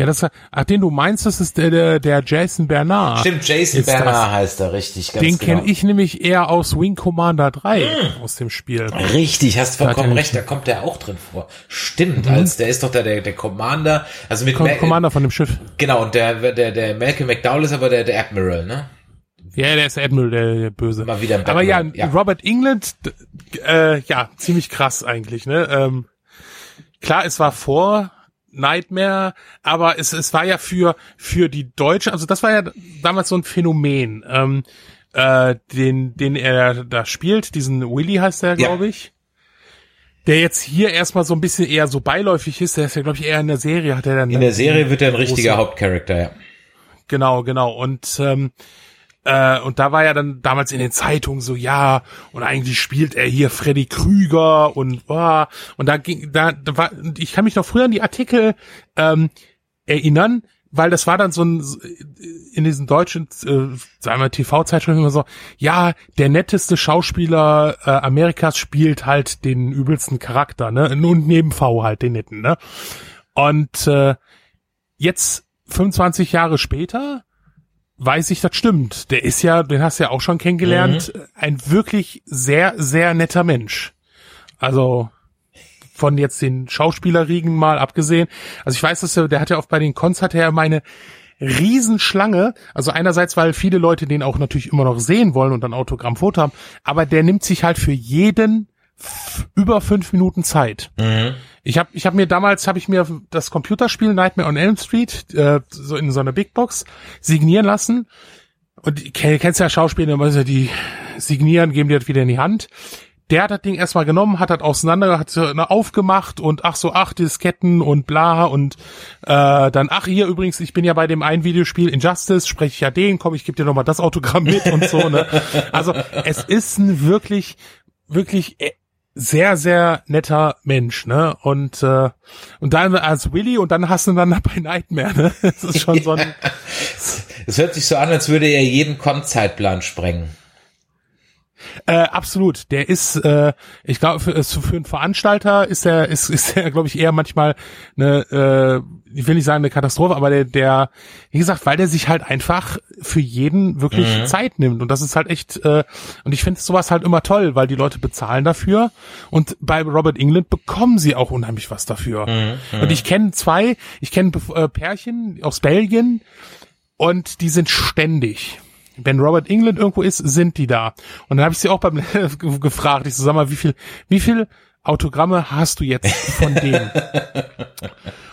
Ja, das ach, den du meinst, das ist der, der, der Jason Bernard. Stimmt, Jason Bernard heißt er, richtig. Ganz den genau. kenne ich nämlich eher aus Wing Commander 3 mm. aus dem Spiel. Richtig, hast vollkommen recht, da kommt der auch drin vor. Stimmt, mhm. als der ist doch der, der, der Commander, also mit Com Commander von dem Schiff. Genau, und der, der, der Malcolm McDowell ist aber der, der Admiral, ne? Ja, der ist Admiral, der, der Böse. Mal wieder aber ja, ja, Robert England, äh, ja, ziemlich krass eigentlich, ne? Ähm, klar, es war vor Nightmare, aber es, es war ja für, für die Deutsche, also das war ja damals so ein Phänomen, ähm, äh, den, den er da spielt, diesen Willy heißt der, glaube ja. ich. Der jetzt hier erstmal so ein bisschen eher so beiläufig ist, der ist ja, glaube ich, eher in der Serie, hat er dann. In der Serie wird er ein richtiger Hauptcharakter, ja. Genau, genau. Und ähm, äh, und da war ja dann damals in den Zeitungen so, ja, und eigentlich spielt er hier Freddy Krüger und oh, und da ging, da, da war, ich kann mich noch früher an die Artikel ähm, erinnern, weil das war dann so ein in diesen deutschen äh, sagen wir TV-Zeitschriften immer so, ja, der netteste Schauspieler äh, Amerikas spielt halt den übelsten Charakter, ne? Und neben V halt den netten, ne? Und äh, jetzt 25 Jahre später weiß ich, das stimmt. Der ist ja, den hast du ja auch schon kennengelernt, mhm. ein wirklich sehr, sehr netter Mensch. Also von jetzt den Schauspielerriegen mal abgesehen. Also ich weiß, dass er, der hat ja oft bei den Cons hat er ja meine Riesenschlange. Also einerseits, weil viele Leute den auch natürlich immer noch sehen wollen und ein Autogrammfoto haben, aber der nimmt sich halt für jeden über fünf Minuten Zeit. Mhm. Ich habe ich hab mir damals habe ich mir das Computerspiel Nightmare on Elm Street äh, so in so einer Big Box signieren lassen und kennst ja Schauspieler, die signieren, geben dir das wieder in die Hand. Der hat das Ding erstmal genommen, hat das auseinander, hat so aufgemacht und ach so, ach, Disketten und bla und äh, dann, ach hier übrigens, ich bin ja bei dem einen Videospiel Injustice, spreche ich ja den, komm, ich gebe dir nochmal das Autogramm mit und so, ne? Also es ist ein wirklich, wirklich äh, sehr, sehr netter Mensch, ne? Und, äh, und dann als Willy und dann hast du dann bei Nightmare, ne? Das ist schon so ein. Es hört sich so an, als würde er jeden Kon-Zeitplan sprengen. Äh, absolut. Der ist, äh, ich glaube, für, für einen Veranstalter ist er, ist, ist er, glaube ich, eher manchmal eine, äh, ich will nicht sagen eine Katastrophe, aber der, der, wie gesagt, weil der sich halt einfach für jeden wirklich mhm. Zeit nimmt. Und das ist halt echt, äh, und ich finde sowas halt immer toll, weil die Leute bezahlen dafür. Und bei Robert England bekommen sie auch unheimlich was dafür. Mhm. mhm. Und ich kenne zwei, ich kenne äh, Pärchen aus Belgien und die sind ständig wenn Robert England irgendwo ist, sind die da. Und dann habe ich sie auch beim gefragt, ich so, sag mal, wie viel, wie viel Autogramme hast du jetzt von denen?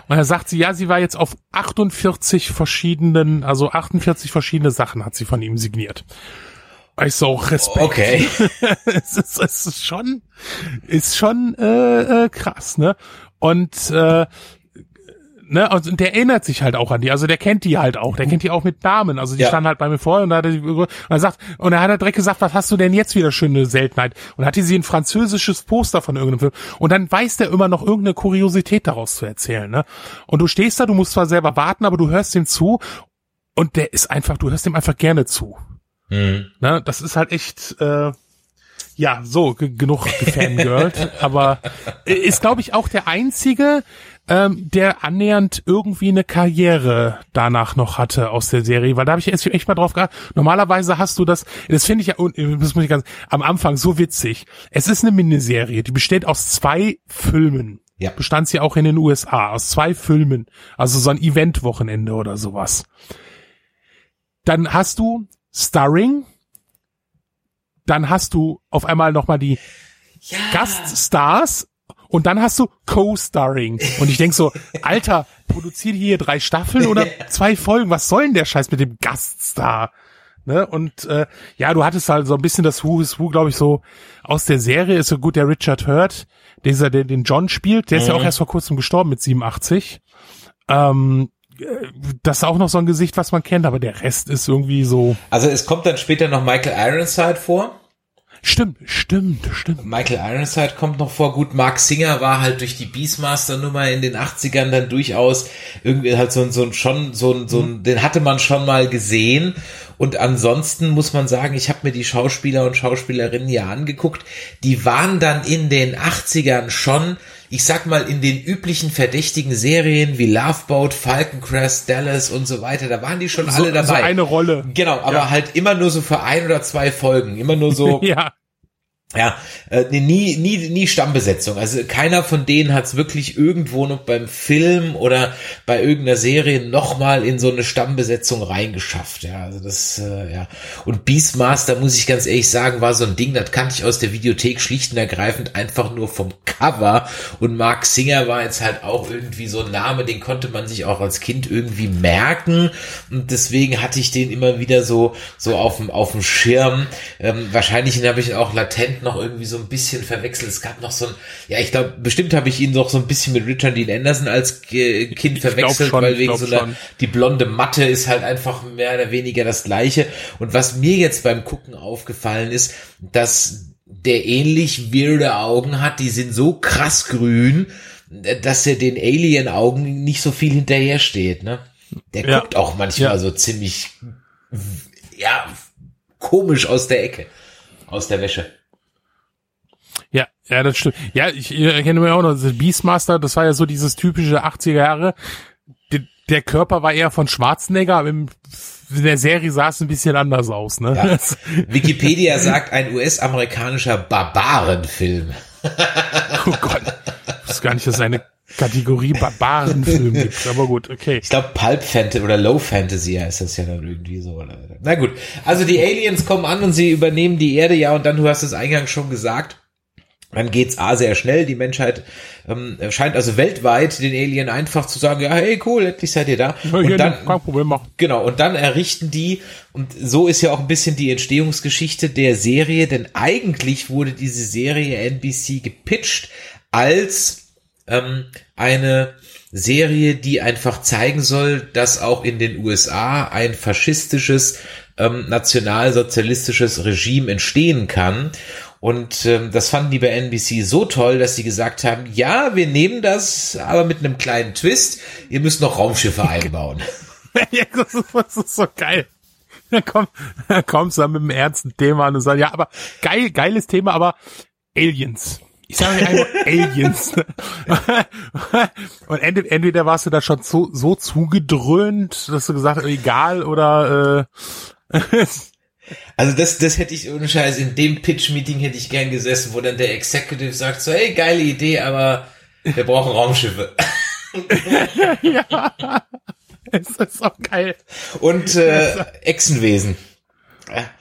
Und dann sagt sie, ja, sie war jetzt auf 48 verschiedenen, also 48 verschiedene Sachen hat sie von ihm signiert. Ich so, Respekt. Okay. es, ist, es ist schon, ist schon äh, äh, krass, ne? Und äh, ne, und der erinnert sich halt auch an die, also der kennt die halt auch, der kennt die auch mit Namen, also die ja. standen halt bei mir vor und da hat er, und er sagt, und er hat er direkt gesagt, was hast du denn jetzt wieder schöne Seltenheit? Und hat sie ein französisches Poster von irgendeinem Film und dann weiß der immer noch irgendeine Kuriosität daraus zu erzählen, ne? Und du stehst da, du musst zwar selber warten, aber du hörst ihm zu und der ist einfach, du hörst ihm einfach gerne zu. Mhm. Ne, das ist halt echt, äh, ja, so, genug gefangirlt, aber ist, glaube ich, auch der einzige, ähm, der annähernd irgendwie eine Karriere danach noch hatte aus der Serie, weil da habe ich echt, echt mal drauf geachtet. Normalerweise hast du das, das finde ich ja, das muss ich ganz, am Anfang so witzig. Es ist eine Miniserie, die besteht aus zwei Filmen. Ja. Bestand sie auch in den USA, aus zwei Filmen. Also so ein Eventwochenende oder sowas. Dann hast du Starring, dann hast du auf einmal nochmal die ja. Gaststars und dann hast du Co-Starring. Und ich denk so, Alter, produziert hier drei Staffeln oder zwei Folgen? Was soll denn der Scheiß mit dem Gaststar? Ne? Und äh, ja, du hattest halt so ein bisschen das Who is Who, glaube ich, so aus der Serie ist so gut der Richard Hurt, dieser, der den John spielt, der ist mhm. ja auch mhm. erst vor kurzem gestorben mit 87. Ähm, das ist auch noch so ein Gesicht, was man kennt, aber der Rest ist irgendwie so. Also es kommt dann später noch Michael Ironside vor. Stimmt, stimmt, stimmt. Michael Ironside kommt noch vor. Gut, Mark Singer war halt durch die Beastmaster-Nummer in den 80ern dann durchaus irgendwie halt so ein, so ein schon, so ein, so ein, den hatte man schon mal gesehen. Und ansonsten muss man sagen, ich habe mir die Schauspieler und Schauspielerinnen ja angeguckt. Die waren dann in den 80ern schon, ich sag mal, in den üblichen verdächtigen Serien wie Love Boat, Falcon Crest, Dallas und so weiter. Da waren die schon alle dabei. So eine Rolle. Genau, aber Ja. halt immer nur so für ein oder zwei Folgen. Immer nur so ja. Ja, äh, nie, nie, nie Stammbesetzung. Also keiner von denen hat es wirklich irgendwo noch beim Film oder bei irgendeiner Serie nochmal in so eine Stammbesetzung reingeschafft. Ja, also das, äh, ja. Und Beastmaster, muss ich ganz ehrlich sagen, war so ein Ding, das kannte ich aus der Videothek schlicht und ergreifend einfach nur vom Cover. Und Mark Singer war jetzt halt auch irgendwie so ein Name, den konnte man sich auch als Kind irgendwie merken. Und deswegen hatte ich den immer wieder so, so auf dem, auf dem Schirm. Ähm, wahrscheinlich habe ich ihn auch latent noch irgendwie so ein bisschen verwechselt. Es gab noch so ein, ja, ich glaube, bestimmt habe ich ihn noch so ein bisschen mit Richard Dean Anderson als äh, Kind verwechselt, schon, weil wegen so einer, schon. die blonde Matte ist halt einfach mehr oder weniger das gleiche. Und was mir jetzt beim Gucken aufgefallen ist, dass der ähnlich weirde Augen hat, die sind so krass grün, dass er den Alien-Augen nicht so viel hinterher steht, ne? Der Ja. guckt auch manchmal Ja. so ziemlich, ja, komisch aus der Ecke, aus der Wäsche. Ja, ja, das stimmt. Ja, ich erkenne mir auch noch, das Beastmaster, das war ja so dieses typische 80er Jahre. Der, der Körper war eher von Schwarzenegger, aber im, in der Serie sah es ein bisschen anders aus, ne? Ja. Wikipedia sagt ein US-amerikanischer Barbarenfilm. oh Gott. Ich wusste gar nicht, dass es eine Kategorie Barbarenfilm gibt, aber gut, okay. Ich glaube Pulp Fantasy oder Low Fantasy heißt das ja dann irgendwie so. Oder? Na gut, also die Aliens kommen an und sie übernehmen die Erde, ja, und dann, du hast es eingangs schon gesagt, dann geht's A sehr schnell. Die Menschheit ähm, scheint also weltweit den Alien einfach zu sagen, ja, hey, cool, endlich seid ihr da. Ja, Und dann, kein Problem machen. Genau, und dann errichten die, und so ist ja auch ein bisschen die Entstehungsgeschichte der Serie, denn eigentlich wurde diese Serie NBC gepitcht als ähm, eine Serie, die einfach zeigen soll, dass auch in den USA ein faschistisches, ähm, nationalsozialistisches Regime entstehen kann. Und ähm, das fanden die bei NBC so toll, dass sie gesagt haben, ja, wir nehmen das, aber mit einem kleinen Twist. Ihr müsst noch Raumschiffe einbauen. ja, das, ist, das ist so geil. Da komm, da kommst du dann mit einem ernsten Thema an und sagst, ja, aber geil, geiles Thema, aber Aliens. Ich sage einfach Aliens. und ent- entweder warst du da schon so, so zugedröhnt, dass du gesagt hast, egal, oder äh, Also das, das hätte ich ohne Scheiß in dem Pitch-Meeting hätte ich gern gesessen, wo dann der Executive sagt so, hey, geile Idee, aber wir brauchen Raumschiffe. ja, es ist auch geil. Und äh, Echsenwesen.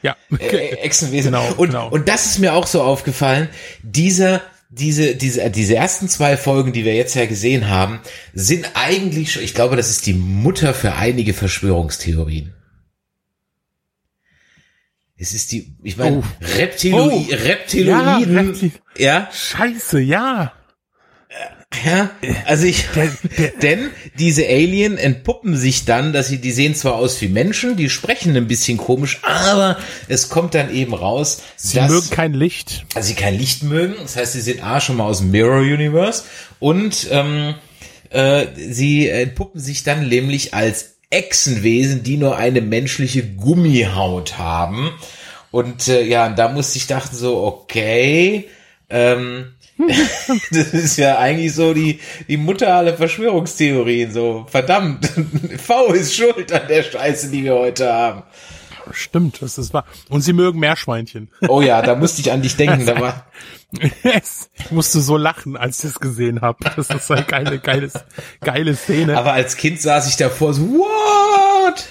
Ja, Äh, Echsenwesen. Genau, und, genau. und das ist mir auch so aufgefallen, dieser diese, diese, diese ersten zwei Folgen, die wir jetzt ja gesehen haben, sind eigentlich schon, ich glaube, das ist die Mutter für einige Verschwörungstheorien. Es ist die, ich meine, Oh. Reptilo Oh. Reptiloiden, Ja, Reptil- ja, scheiße, ja. Ja, also ich, denn diese Alien entpuppen sich dann, dass sie, die sehen zwar aus wie Menschen, die sprechen ein bisschen komisch, aber es kommt dann eben raus, Sie dass mögen kein Licht. also sie kein Licht mögen. Das heißt, sie sind A schon mal aus dem Mirror Universe und ähm, äh, sie entpuppen sich dann nämlich als Echsenwesen, die nur eine menschliche Gummihaut haben. Und äh, ja, da musste ich dachten so, okay, ähm, das ist ja eigentlich so die, die Mutter aller Verschwörungstheorien. So, verdammt, V ist schuld an der Scheiße, die wir heute haben. Stimmt, das ist wahr. Und sie mögen Meerschweinchen. Oh ja, da musste ich an dich denken. Da war, ich musste so lachen, als ich es gesehen habe. Das ist eine geile, geiles, geile Szene. aber als Kind saß ich davor so, what?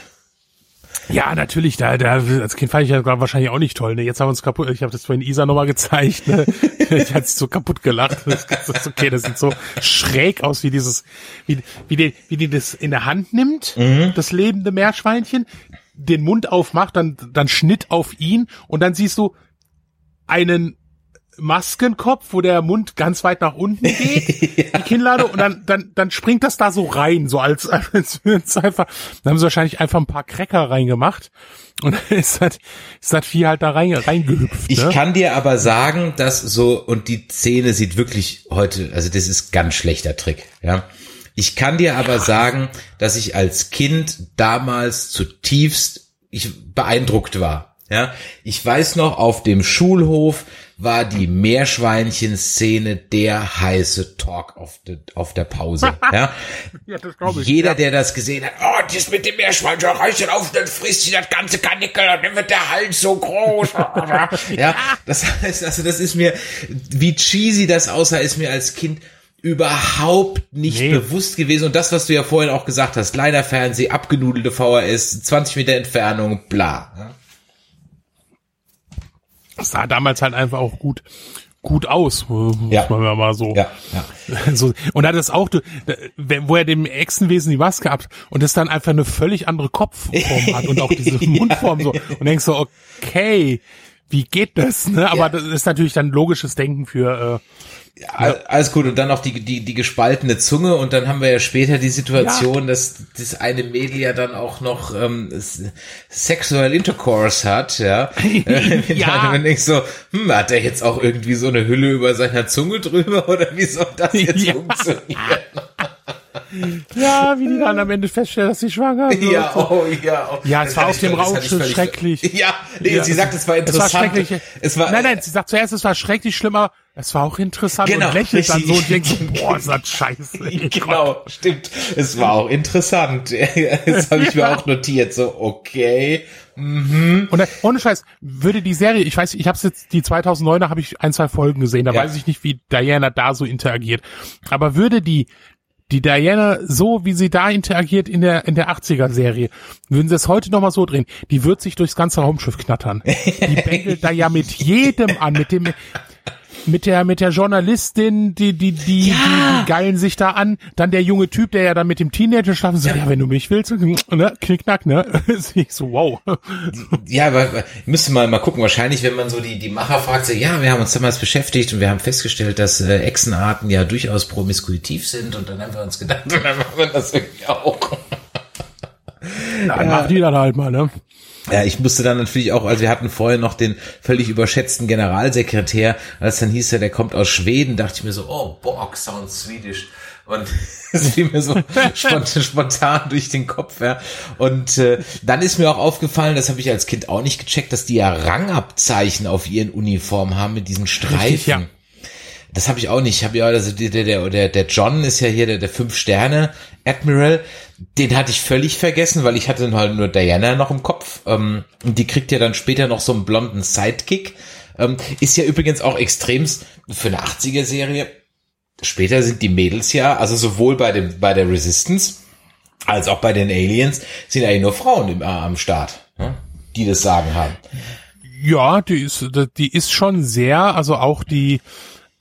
ja, natürlich, da, da, als Kind fand ich ja wahrscheinlich auch nicht toll. Ne? Jetzt haben wir uns kaputt, ich habe das vorhin Isa nochmal gezeigt. Ne? ich hatte so kaputt gelacht. Das, das okay, das sieht so schräg aus, wie dieses, wie, wie, die, wie die das in der Hand nimmt, das lebende Meerschweinchen, den Mund aufmacht, dann, dann Schnitt auf ihn und dann siehst du einen Maskenkopf, wo der Mund ganz weit nach unten geht, die Kinnlade, und dann, dann, dann springt das da so rein, so als, als es einfach, dann haben sie wahrscheinlich einfach ein paar Cracker reingemacht. Und dann ist das, ist das Vieh halt da rein, reingehüpft. Ich ne? kann dir aber sagen, dass so, und die Szene sieht wirklich heute, also das ist ganz schlechter Trick, ja. Ich kann dir aber sagen, dass ich als Kind damals zutiefst ich beeindruckt war. Ja, ich weiß noch, auf dem Schulhof war die Meerschweinchen-Szene der heiße Talk auf, de, auf der Pause. Ja, Ja, das glaube ich. jeder, ja. der das gesehen hat, oh, das mit dem Meerschweinchen reißt dann auf, dann frisst sie das ganze Kanickel und dann wird der Hals so groß. ja, das heißt, also das ist mir, wie cheesy das aussah, ist mir als Kind überhaupt nicht Nee. bewusst gewesen. Und das, was du ja vorhin auch gesagt hast, kleiner Fernseh, abgenudelte VHS, 20 Meter Entfernung, bla. Das sah damals halt einfach auch gut, gut aus, muss Ja. man ja mal so. Ja, ja. So, und hat es auch, wo er dem Echsenwesen die Maske ab und das dann einfach eine völlig andere Kopfform hat und auch diese Mundform so und denkst so, okay, wie geht das? Ne? Aber Ja. das ist natürlich dann logisches Denken für All- Alles gut. Und dann noch die, die, die gespaltene Zunge. Und dann haben wir ja später die Situation, dass das eine Mädel ja dann auch noch ähm, Sexual Intercourse hat, ja. Äh, Ja. Dann denkst du, hm, hat er jetzt auch irgendwie so eine Hülle über seiner Zunge drüber oder wie soll das jetzt Ja. funktionieren? ja, wie die dann am Ende feststellen, dass sie schwanger wird. Ja, oh ja. Oh. Ja, es Das war auf dem Raum schon schrecklich. Ja, nee, Ja, sie sagt, es war Es interessant. war schrecklich. Es war, nein, nein, sie sagt zuerst, es war schrecklich schlimmer. Es war auch interessant Genau, und lächelt dann so und denkt so, boah, ist das scheiße. Genau, stimmt. Es war auch interessant. Das habe ich mir Ja. auch notiert. So, okay. Und dann, ohne Scheiß, würde die Serie, ich weiß, ich habe jetzt die 2009er habe ich ein zwei Folgen gesehen, da Ja. weiß ich nicht, wie Diana da so interagiert, aber würde die die Diana so wie sie da interagiert in der in der 80er Serie, würden sie es heute noch mal so drehen, die wird sich durchs ganze Raumschiff knattern. Die bängelt da ja mit jedem an, mit dem mit der mit der Journalistin, die die die, die die geilen sich da an, dann der junge Typ, der ja dann mit dem Teenager schlafen soll, ja, wenn du mich willst, ne, knickknack, ne? ich so wow. Ja, aber müsste mal mal gucken. Wahrscheinlich, wenn man so die die Macher fragt, so, ja, wir haben uns damals beschäftigt und wir haben festgestellt, dass äh, Echsenarten ja durchaus promiskuitiv sind und dann haben wir uns gedacht, dann machen wir das irgendwie auch. Dann mach die dann halt mal, ne? Ja, ich musste dann natürlich auch, also wir hatten vorher noch den völlig überschätzten Generalsekretär, als dann hieß er, der kommt aus Schweden, dachte ich mir so, oh, Borg sounds Swedish. Und es fiel mir so spontan, spontan durch den Kopf, ja. Und äh, dann ist mir auch aufgefallen, das habe ich als Kind auch nicht gecheckt, dass die ja Rangabzeichen auf ihren Uniformen haben mit diesen Streifen. Richtig, ja. Das habe ich auch nicht. Ich habe ja also der der der der John ist ja hier der der fünf Sterne Admiral. Den hatte ich völlig vergessen, weil ich hatte halt nur Diana noch im Kopf. Ähm, und die kriegt ja dann später noch so einen blonden Sidekick. Ähm, ist ja übrigens auch extremst für eine 80er Serie. Später sind die Mädels ja, also sowohl bei dem bei der Resistance als auch bei den Aliens sind eigentlich nur Frauen im, äh, am Start, ne? die das Sagen haben. Ja, die ist, die ist schon sehr, also auch die,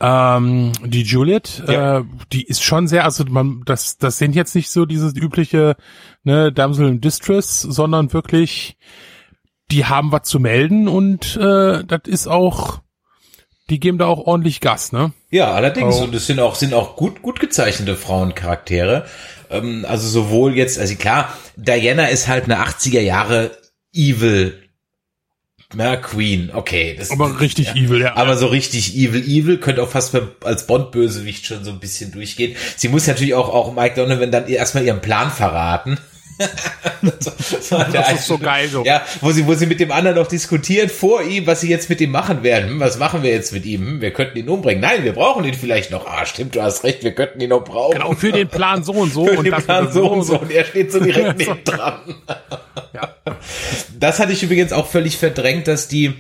ähm, die Juliet, Ja. äh, die ist schon sehr, also man, das, das sind jetzt nicht so dieses übliche, ne, Damsel in Distress, sondern wirklich, die haben was zu melden und äh, das ist auch, die geben da auch ordentlich Gas, ne? Ja, allerdings. Oh. Und es sind auch, sind auch gut, gut gezeichnete Frauencharaktere. Ähm, also sowohl jetzt, also klar, Diana ist halt eine 80er Jahre Evil na, Queen, okay. Das, Aber richtig evil, ja. Aber so richtig evil, evil, könnte auch fast als Bond-Bösewicht schon so ein bisschen durchgehen. Sie muss natürlich auch, auch Mike Donovan dann erstmal ihren Plan verraten. Das, war Das ist so geil so. Ja, wo sie, wo sie mit dem anderen noch diskutiert vor ihm, was sie jetzt mit ihm machen werden. Hm, was machen wir jetzt mit ihm? Hm, wir könnten ihn umbringen. Nein, wir brauchen ihn vielleicht noch. Ah, stimmt, du hast recht, wir könnten ihn noch brauchen. Genau, für den Plan so und so Für und den Plan so und so. Und er steht so direkt neben dran. Ja. Das hatte ich übrigens auch völlig verdrängt, dass die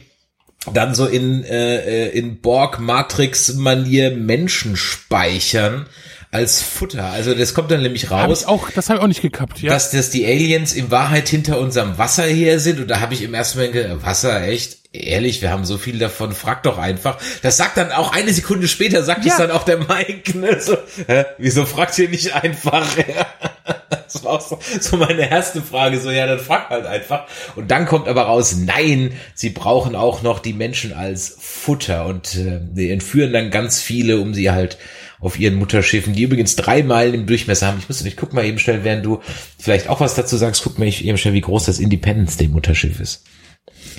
dann so in, äh, äh, in Borg-Matrix-Manier Menschen speichern als Futter. Also das kommt dann nämlich Hab raus. ich auch, das habe ich auch nicht gekappt, ja. dass, dass die Aliens in Wahrheit hinter unserem Wasser her sind. Und da habe ich im ersten Moment gedacht, Wasser, echt? Ehrlich, wir haben so viel davon, frag doch einfach. Das sagt dann auch eine Sekunde später, sagt es Ja. dann auch der Mike. Ne? So, hä, wieso fragt ihr nicht einfach? Das war auch so, so meine erste Frage, so ja, dann frag halt einfach. Und dann kommt aber raus, nein, sie brauchen auch noch die Menschen als Futter und äh, entführen dann ganz viele, um sie halt auf ihren Mutterschiffen, die übrigens drei Meilen im Durchmesser haben. Ich muss, ich guck mal eben schnell, während du vielleicht auch was dazu sagst, guck mal eben schnell, wie groß das Independence Day Mutterschiff ist.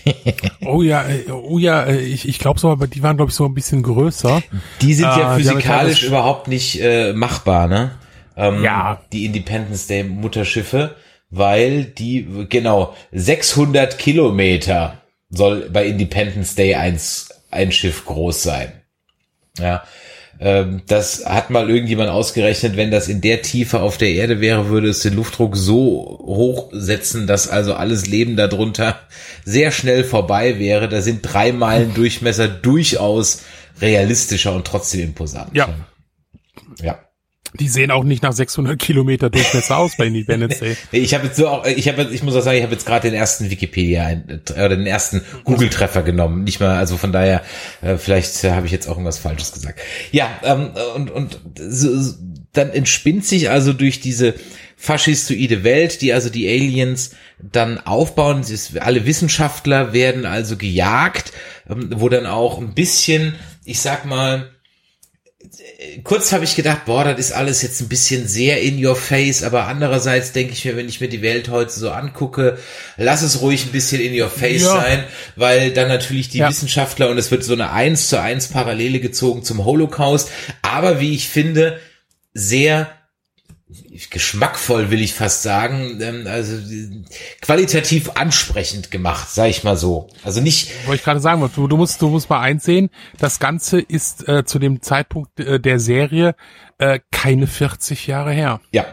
oh ja, äh, oh ja, äh, ich, ich glaube so, aber die waren glaube ich so ein bisschen größer. Die sind ja äh, physikalisch überhaupt nicht äh, machbar, ne? Ähm, ja. Die Independence Day Mutterschiffe, weil die genau 600 Kilometer soll bei Independence Day eins ein Schiff groß sein. Ja, das hat mal irgendjemand ausgerechnet, wenn das in der Tiefe auf der Erde wäre, würde es den Luftdruck so hoch setzen, dass also alles Leben darunter sehr schnell vorbei wäre. Da sind drei Meilen Durchmesser durchaus realistischer und trotzdem imposant. Ja. Ja. Die sehen auch nicht nach 600 Kilometer Durchmesser aus bei Independence Day. ich habe jetzt so auch, ich habe, ich muss auch sagen, ich habe jetzt gerade den ersten Wikipedia oder den ersten Google-Treffer genommen. Nicht mal, also von daher, äh, vielleicht habe ich jetzt auch irgendwas Falsches gesagt. Ja, ähm, und und so, dann entspinnt sich also durch diese faschistoide Welt, die also die Aliens dann aufbauen. Alle Wissenschaftler werden also gejagt, ähm, wo dann auch ein bisschen, ich sag mal, kurz habe ich gedacht, boah, das ist alles jetzt ein bisschen sehr in your face, aber andererseits denke ich mir, wenn ich mir die Welt heute so angucke, lass es ruhig ein bisschen in your face ja. sein, weil dann natürlich die ja. Wissenschaftler und es wird so eine eins zu eins Parallele gezogen zum Holocaust, aber wie ich finde, sehr geschmackvoll will ich fast sagen, ähm, also qualitativ ansprechend gemacht, sag ich mal so. Also nicht. Wollte ich gerade sagen, du, du musst, du musst mal einsehen, das Ganze ist äh, zu dem Zeitpunkt äh, der Serie äh, keine 40 Jahre her. Ja.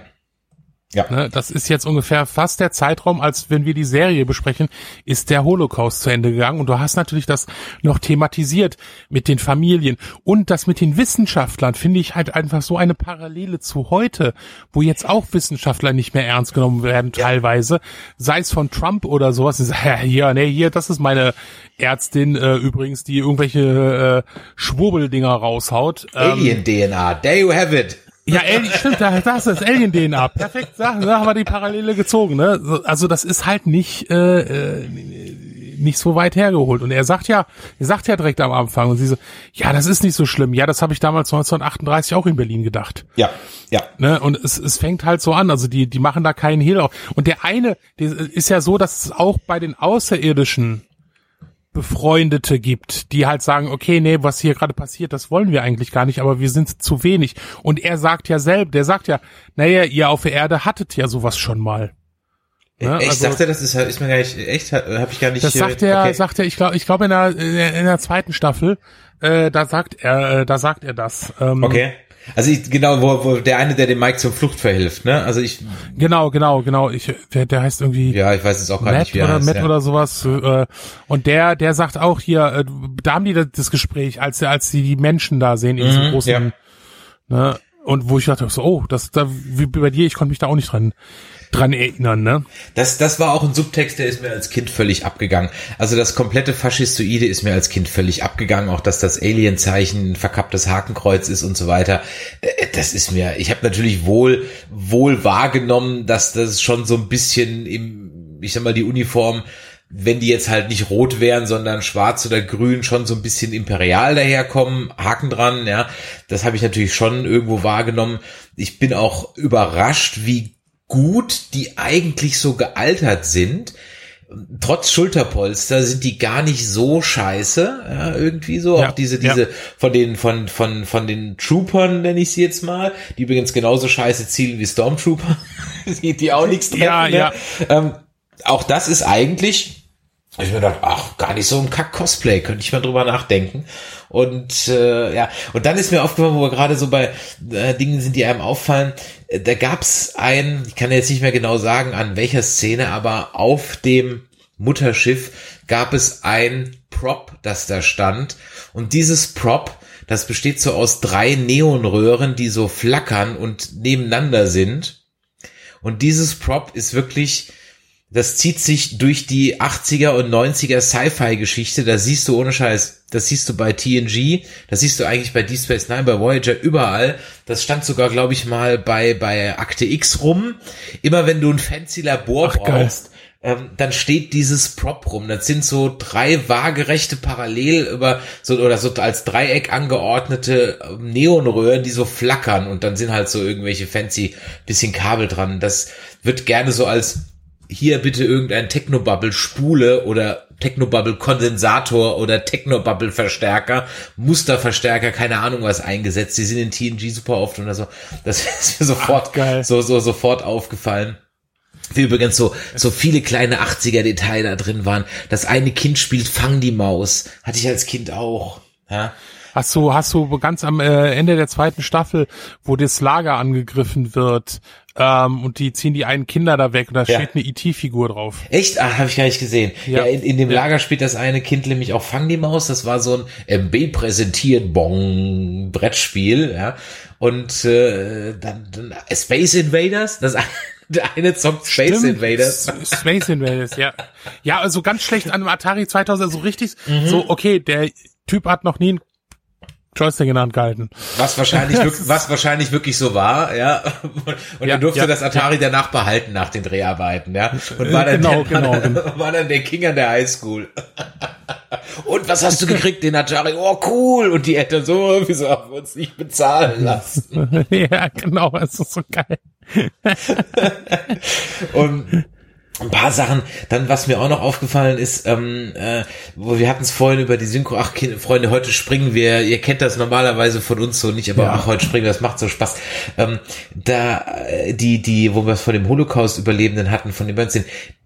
Ja. Ne, das ist jetzt ungefähr fast der Zeitraum, als wenn wir die Serie besprechen, ist der Holocaust zu Ende gegangen. Und du hast natürlich das noch thematisiert mit den Familien und das mit den Wissenschaftlern finde ich halt einfach so eine Parallele zu heute, wo jetzt auch Wissenschaftler nicht mehr ernst genommen werden teilweise, sei es von Trump oder sowas. Ja, hier, nee, hier, das ist meine Ärztin äh, übrigens, die irgendwelche äh, Schwurbeldinger raushaut. Ähm, Alien-DNA, there you have it. Ja, Alien, stimmt, da, das ist Alien-DNA. Perfekt, da, da haben wir die Parallele gezogen. Ne? Also das ist halt nicht äh, äh, nicht so weit hergeholt. Und er sagt ja, er sagt ja direkt am Anfang und sie so, ja, das ist nicht so schlimm. Ja, das habe ich damals 1938 auch in Berlin gedacht. Ja, ja. Ne? Und es, es fängt halt so an. Also die die machen da keinen Hehl auf. Und der eine, der ist ja so, dass es auch bei den Außerirdischen Befreundete gibt, die halt sagen, okay, nee, was hier gerade passiert, das wollen wir eigentlich gar nicht, aber wir sind zu wenig. Und er sagt ja selbst, der sagt ja, naja, ihr auf der Erde hattet ja sowas schon mal. Ne? Ich also, dachte, das ist, ist mir gar nicht, echt, habe ich gar nicht. Das sagt er, okay. sagt er, ich glaube, ich glaube in der, in der zweiten Staffel, äh, da sagt er, äh, da sagt er das. Ähm, okay. Also ich, genau, wo, wo der eine, der dem Mike zur Flucht verhilft, ne? Also ich. Genau, genau, genau. Ich, der, der heißt irgendwie. Ja, ich weiß es auch gar Matt nicht, wie er oder heißt, Matt ja. oder sowas. Äh, und der, der sagt auch hier, äh, da haben die das Gespräch, als als sie die Menschen da sehen in diesem Mhm, großen. ja. Ne? Und wo ich dachte so, oh, das da wie bei dir, ich konnte mich da auch nicht dran dran erinnern, ne? Das, das war auch ein Subtext, der ist mir als Kind völlig abgegangen. Also das komplette Faschistoide ist mir als Kind völlig abgegangen. Auch dass das Alien-Zeichen ein verkapptes Hakenkreuz ist und so weiter. Äh, Das ist mir, ich habe natürlich wohl, wohl wahrgenommen, dass das schon so ein bisschen im, ich sag mal, die Uniform wenn die jetzt halt nicht rot wären, sondern schwarz oder grün, schon so ein bisschen imperial daherkommen, Haken dran, ja. Das habe ich natürlich schon irgendwo wahrgenommen. Ich bin auch überrascht, wie gut die eigentlich so gealtert sind. Trotz Schulterpolster sind die gar nicht so scheiße, ja, irgendwie so. Ja, auch diese, ja. diese von den, von, von, von den Troopern, nenne ich sie jetzt mal, die übrigens genauso scheiße zielen wie Stormtrooper, die, die auch nichts treffen. Ja, ne? ja. Ähm, auch das ist eigentlich, ich mir gedacht, ach, gar nicht so ein Kack-Cosplay, könnte ich mal drüber nachdenken. Und äh, ja, und dann ist mir aufgefallen, wo wir gerade so bei äh, Dingen sind, die einem auffallen, da gab's ein, ich kann jetzt nicht mehr genau sagen, an welcher Szene, aber auf dem Mutterschiff gab es ein Prop, das da stand. Und dieses Prop, das besteht so aus drei Neonröhren, die so flackern und nebeneinander sind. Und dieses Prop ist wirklich, das zieht sich durch die 80er und 90er Sci-Fi-Geschichte. Da siehst du ohne Scheiß das siehst du bei TNG, das siehst du eigentlich bei Deep Space Nine, bei Voyager, überall. Das stand sogar, glaube ich, mal bei, bei Akte X rum. Immer wenn du ein fancy Labor Ach, brauchst, ähm, dann steht dieses Prop rum. Das sind so drei waagerechte parallel über so oder so als Dreieck angeordnete ähm, Neonröhren, die so flackern und dann sind halt so irgendwelche fancy bisschen Kabel dran. Das wird gerne so als hier bitte irgendein Technobubble Spule oder Technobubble Kondensator oder Technobubble Verstärker, Musterverstärker, keine Ahnung was eingesetzt. Die sind in TNG super oft oder so. Das ist mir sofort geil. so so sofort aufgefallen. Wie übrigens so, so viele kleine 80er Detail da drin waren. Das eine Kind spielt Fang die Maus. Hatte ich als Kind auch. Ja. Hast du, hast du ganz am äh, Ende der zweiten Staffel, wo das Lager angegriffen wird, ähm, und die ziehen die einen Kinder da weg und da Ja. steht eine IT-Figur drauf. Echt? Ah, habe ich gar nicht gesehen. Ja, Ja. in, in dem. Lager spielt das eine Kind nämlich auch Fang die Maus. Das war so ein MB präsentiert Bong Brettspiel, ja. Und äh, dann, dann Space Invaders, das der eine zockt Space Stimmt. Invaders. Space Invaders, ja. Ja, also ganz schlecht an dem Atari 2000, so richtig, Mhm. so, okay, der Typ hat noch nie einen Joystick in der Hand gehalten. Was wahrscheinlich, wirklich, was wahrscheinlich wirklich so war, ja. Und Ja, er durfte ja, das Atari danach behalten nach den Dreharbeiten, ja. Und war dann, Genau, der, genau, genau. war dann der King an der Highschool. Und was hast du gekriegt, den Atari? Oh, cool. Und die Eltern so, wieso haben wir uns nicht bezahlen lassen? ja, genau, das ist so geil. Und ein paar Sachen, dann was mir auch noch aufgefallen ist, ähm, äh, wo wir hatten es vorhin über die Synchro, ach Kind, Freunde, heute springen wir, ihr kennt das normalerweise von uns so nicht, aber Ja. ach, heute springen wir, das macht so Spaß. Ähm, da, äh, die, die, wo wir es von dem Holocaust-Überlebenden hatten, von den Bands,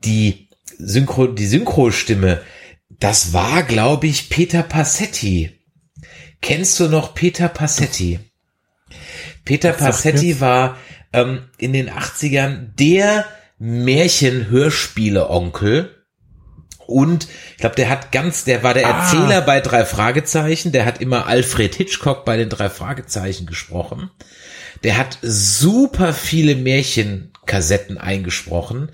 die Synchro, die Synchrostimme, das war, glaube ich, Peter Passetti. Kennst du noch Peter Passetti? Peter Passetti war ähm, in den 80ern der Märchen-Hörspiele-Onkel. Und ich glaube, der hat ganz, der war der Ah. Erzähler bei drei Fragezeichen, der hat immer Alfred Hitchcock bei den drei Fragezeichen gesprochen. Der hat super viele Märchenkassetten eingesprochen.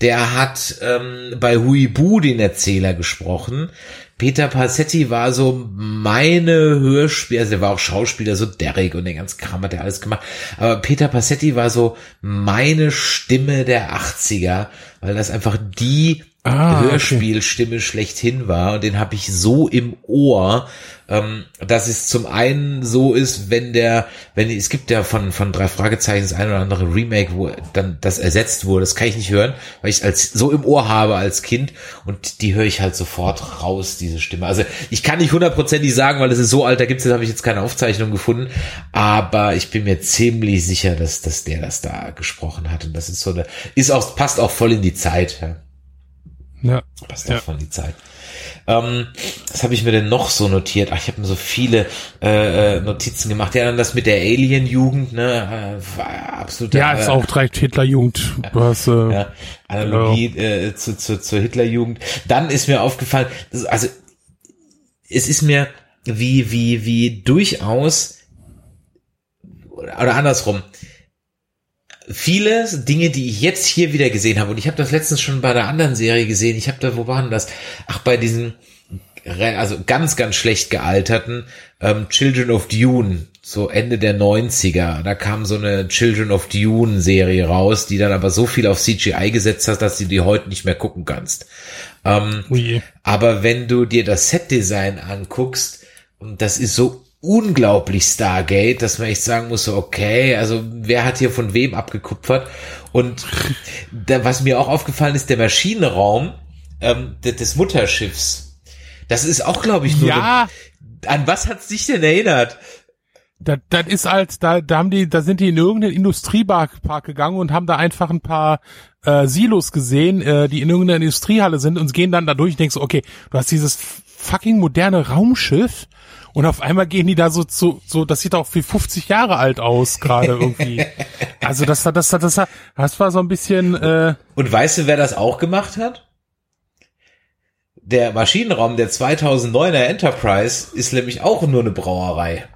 Der hat ähm, bei Huibu den Erzähler gesprochen. Peter Passetti war so meine Hörspiel, also der war auch Schauspieler, so Derek und den ganzen Kram hat er alles gemacht. Aber Peter Passetti war so meine Stimme der 80er, weil das einfach die Ah, okay. Hörspielstimme schlechthin war und den habe ich so im Ohr, ähm, dass es zum einen so ist, wenn der, wenn es gibt ja von von drei Fragezeichen das ein oder andere Remake, wo dann das ersetzt wurde, das kann ich nicht hören, weil ich es als so im Ohr habe als Kind und die höre ich halt sofort raus diese Stimme. Also ich kann nicht hundertprozentig sagen, weil es ist so alt, da gibt's jetzt habe ich jetzt keine Aufzeichnung gefunden, aber ich bin mir ziemlich sicher, dass dass der das da gesprochen hat und das ist so eine ist auch passt auch voll in die Zeit. Ja. Ja. Passt Ja. auch von die Zeit. Ähm, was habe ich mir denn noch so notiert? Ach, ich habe mir so viele äh, äh, Notizen gemacht. Ja, dann das mit der Alien-Jugend, ne? Äh, war absolut. Ja, ist auch direkt Hitlerjugend. Du hast, äh, Ja, Analogie äh, zu, zu, zur Hitlerjugend. Dann ist mir aufgefallen, also es ist mir wie, wie, wie durchaus oder andersrum. Viele Dinge, die ich jetzt hier wieder gesehen habe, und ich habe das letztens schon bei der anderen Serie gesehen, ich habe da, wo waren das? Ach, bei diesen, also ganz, ganz schlecht gealterten ähm, Children of Dune, so Ende der 90er. Da kam so eine Children of Dune Serie raus, die dann aber so viel auf CGI gesetzt hat, dass du die heute nicht mehr gucken kannst. Ähm, aber wenn du dir das Setdesign anguckst, und das ist so unglaublich Stargate, dass man echt sagen muss, okay, also wer hat hier von wem abgekupfert? Und da, was mir auch aufgefallen ist, der Maschinenraum ähm, de- des Mutterschiffs, das ist auch, glaube ich, nur Ja, so, an was hat's dich denn erinnert? das, das ist als, da, da haben die, da sind die in irgendeinen Industriepark Park gegangen und haben da einfach ein paar äh, Silos gesehen, äh, die in irgendeiner Industriehalle sind und gehen dann da durch und denkst, okay, du hast dieses fucking moderne Raumschiff und auf einmal gehen die da so zu, so, das sieht auch wie 50 Jahre alt aus gerade irgendwie. Also das, das, das, das, das war so ein bisschen, äh, Und weißt du, wer das auch gemacht hat? Der Maschinenraum der 2009er Enterprise ist nämlich auch nur eine Brauerei.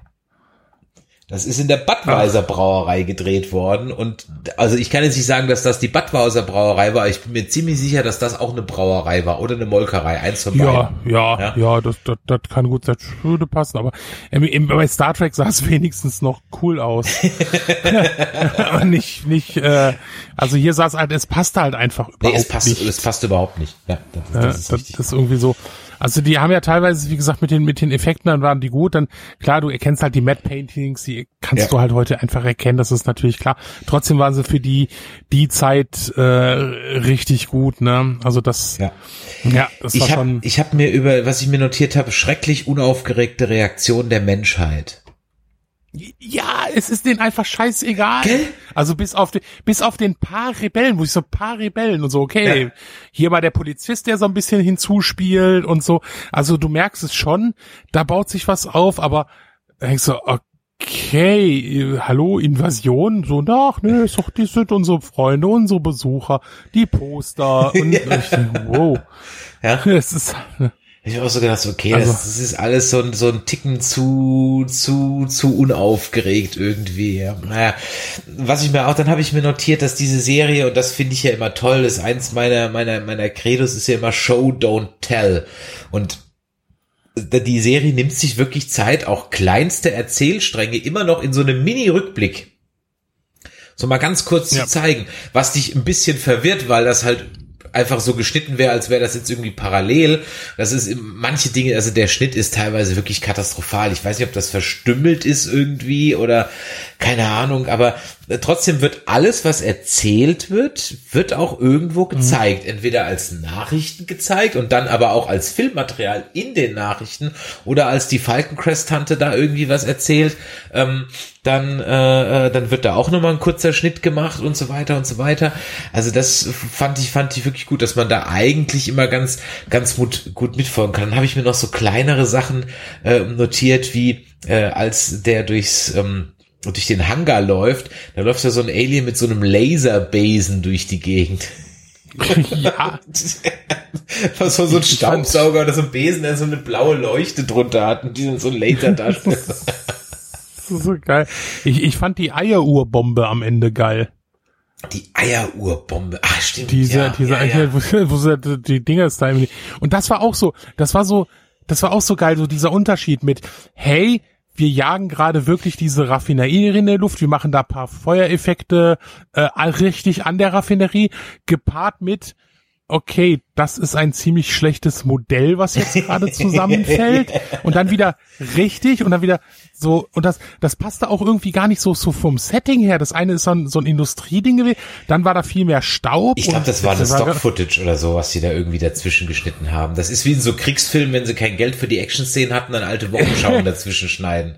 Das ist in der Budweiser Brauerei gedreht worden und also ich kann jetzt nicht sagen, dass das die Budweiser Brauerei war. Ich bin mir ziemlich sicher, dass das auch eine Brauerei war oder eine Molkerei, eins von Ja, beiden. ja, Ja. ja, das, das, das kann gut sein, würde passen, aber bei Star Trek sah es wenigstens noch cool aus. aber nicht, nicht, äh, also hier sah es halt, es passte halt einfach Nee, überhaupt es passt, nicht. es passt überhaupt nicht. Ja, das, das das, ist das ist irgendwie so. Also die haben ja teilweise, wie gesagt, mit den mit den Effekten, dann waren die gut. Dann klar, du erkennst halt die Matte Paintings, die kannst Ja. du halt heute einfach erkennen. Das ist natürlich klar. Trotzdem waren sie für die die Zeit äh, richtig gut. Ne? Also das, Ja. ja, das war Ich habe schon. ich hab mir über, was ich mir notiert habe, schrecklich unaufgeregte Reaktion der Menschheit. Ja, es ist denen einfach scheißegal. Gell? Also bis auf den, bis auf den paar Rebellen, wo ich so paar Rebellen und so, okay, Ja. hier war der Polizist, der so ein bisschen hinzuspielt und so. Also du merkst es schon, da baut sich was auf, aber da denkst du, okay, hallo, Invasion? So, ach, nee, ist doch, die sind unsere Freunde, unsere Besucher, die Poster und ich denk, wow. Ja. Es ist, Ich habe auch so gedacht, okay, Also- das, das ist alles so ein, so ein Ticken zu, zu, zu unaufgeregt irgendwie. Ja. Naja, was ich mir auch, dann habe ich mir notiert, dass diese Serie, und das finde ich ja immer toll, ist eins meiner, meiner, meiner Credos, ist ja immer Show, don't tell. Und die Serie nimmt sich wirklich Zeit, auch kleinste Erzählstränge immer noch in so einem Mini-Rückblick so mal ganz kurz Ja. zu zeigen, was dich ein bisschen verwirrt, weil das halt einfach so geschnitten wäre, als wäre das jetzt irgendwie parallel. Das ist manche Dinge, also der Schnitt ist teilweise wirklich katastrophal. Ich weiß nicht, ob das verstümmelt ist irgendwie oder keine Ahnung, aber äh, trotzdem wird alles, was erzählt wird, wird auch irgendwo gezeigt. Entweder als Nachrichten gezeigt und dann aber auch als Filmmaterial in den Nachrichten oder als die Falkencrest-Tante da irgendwie was erzählt. Ähm, dann, äh, äh, dann wird da auch nochmal ein kurzer Schnitt gemacht und so weiter und so weiter. Also das fand ich, fand ich wirklich gut, dass man da eigentlich immer ganz, ganz gut, gut mitfolgen kann. Dann habe ich mir noch so kleinere Sachen äh, notiert, wie äh, als der durchs ähm, durch den Hangar läuft, da läuft ja so ein Alien mit so einem Laserbesen durch die Gegend. ja, Was war so ein Staubsauger oder so ein Besen, der so eine blaue Leuchte drunter hat und die so ein Laser darstellt. das ist so geil. Ich, ich fand die Eieruhrbombe am Ende geil. Die Eieruhrbombe. Ah, stimmt. diese, ja, diese, ja, ja. Wo, wo sie die Dinger ist da. Und das war auch so, das war so, das war auch so geil, so dieser Unterschied mit, hey, wir jagen gerade wirklich diese Raffinerie in der Luft, wir machen da ein paar Feuereffekte äh, richtig an der Raffinerie, gepaart mit, okay, das ist ein ziemlich schlechtes Modell, was jetzt gerade zusammenfällt und dann wieder richtig und dann wieder so und das das passte auch irgendwie gar nicht so so vom Setting her. Das eine ist so ein, so ein Industrieding gewesen, dann war da viel mehr Staub. Ich glaube, das war eine das Stock-Footage oder so, was sie da irgendwie dazwischen geschnitten haben. Das ist wie in so Kriegsfilmen, wenn sie kein Geld für die Action-Szenen hatten, dann alte Wochenschauen dazwischen schneiden.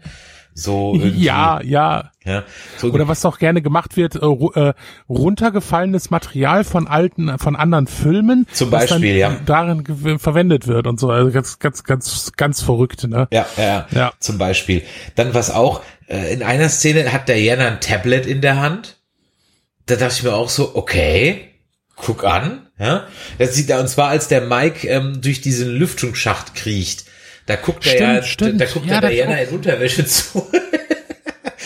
So irgendwie. Ja, ja. ja. So Oder was auch gerne gemacht wird, äh, äh, runtergefallenes Material von alten, von anderen Filmen, Zum Beispiel, ja. darin verwendet wird und so. Also ganz, ganz, ganz, ganz verrückt, ne? Ja, ja, ja, Ja. Zum Beispiel. Dann was auch, äh, in einer Szene hat Diana ein Tablet in der Hand. Da dachte ich mir auch so, okay, guck an, ja. Das sieht da, und zwar als der Mike ähm, durch diesen Lüftungsschacht kriecht. Da guckt er ja, Stimmt, da, da guckt Ja, der Diana in Unterwäsche zu.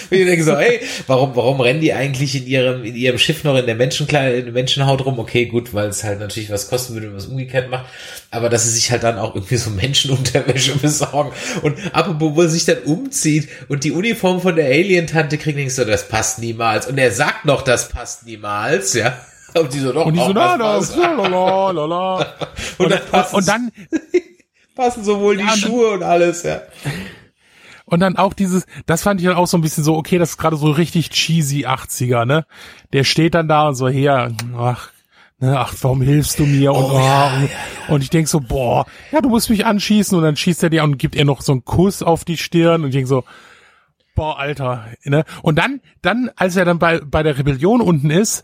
Und ich denke so, hey, warum, warum rennen die eigentlich in ihrem, in ihrem Schiff noch in der Menschenkleid, in der Menschenhaut rum? Okay, gut, weil es halt natürlich was kosten würde, wenn man es umgekehrt macht. Aber dass sie sich halt dann auch irgendwie so Menschenunterwäsche besorgen. Und apropos, wo er sich dann umzieht und die Uniform von der Alien-Tante kriegt, denkst du, das passt niemals. Und er sagt noch, das passt niemals, ja. Und die so, doch, Und die so, na, das la, la, la, la. Und dann passt Und dann, passen sowohl die Ja, und- Schuhe und alles, ja. Und dann auch dieses, das fand ich dann auch so ein bisschen so, okay, das ist gerade so richtig cheesy 80er, ne? Der steht dann da und so, her, ach, ne, ach, warum hilfst du mir? Und, Oh, ja, oh, und ich denk so, boah, ja, du musst mich anschießen und dann schießt er dir und gibt ihr noch so einen Kuss auf die Stirn und ich denk so, boah, Alter, ne? Und dann, dann, als er dann bei, bei der Rebellion unten ist,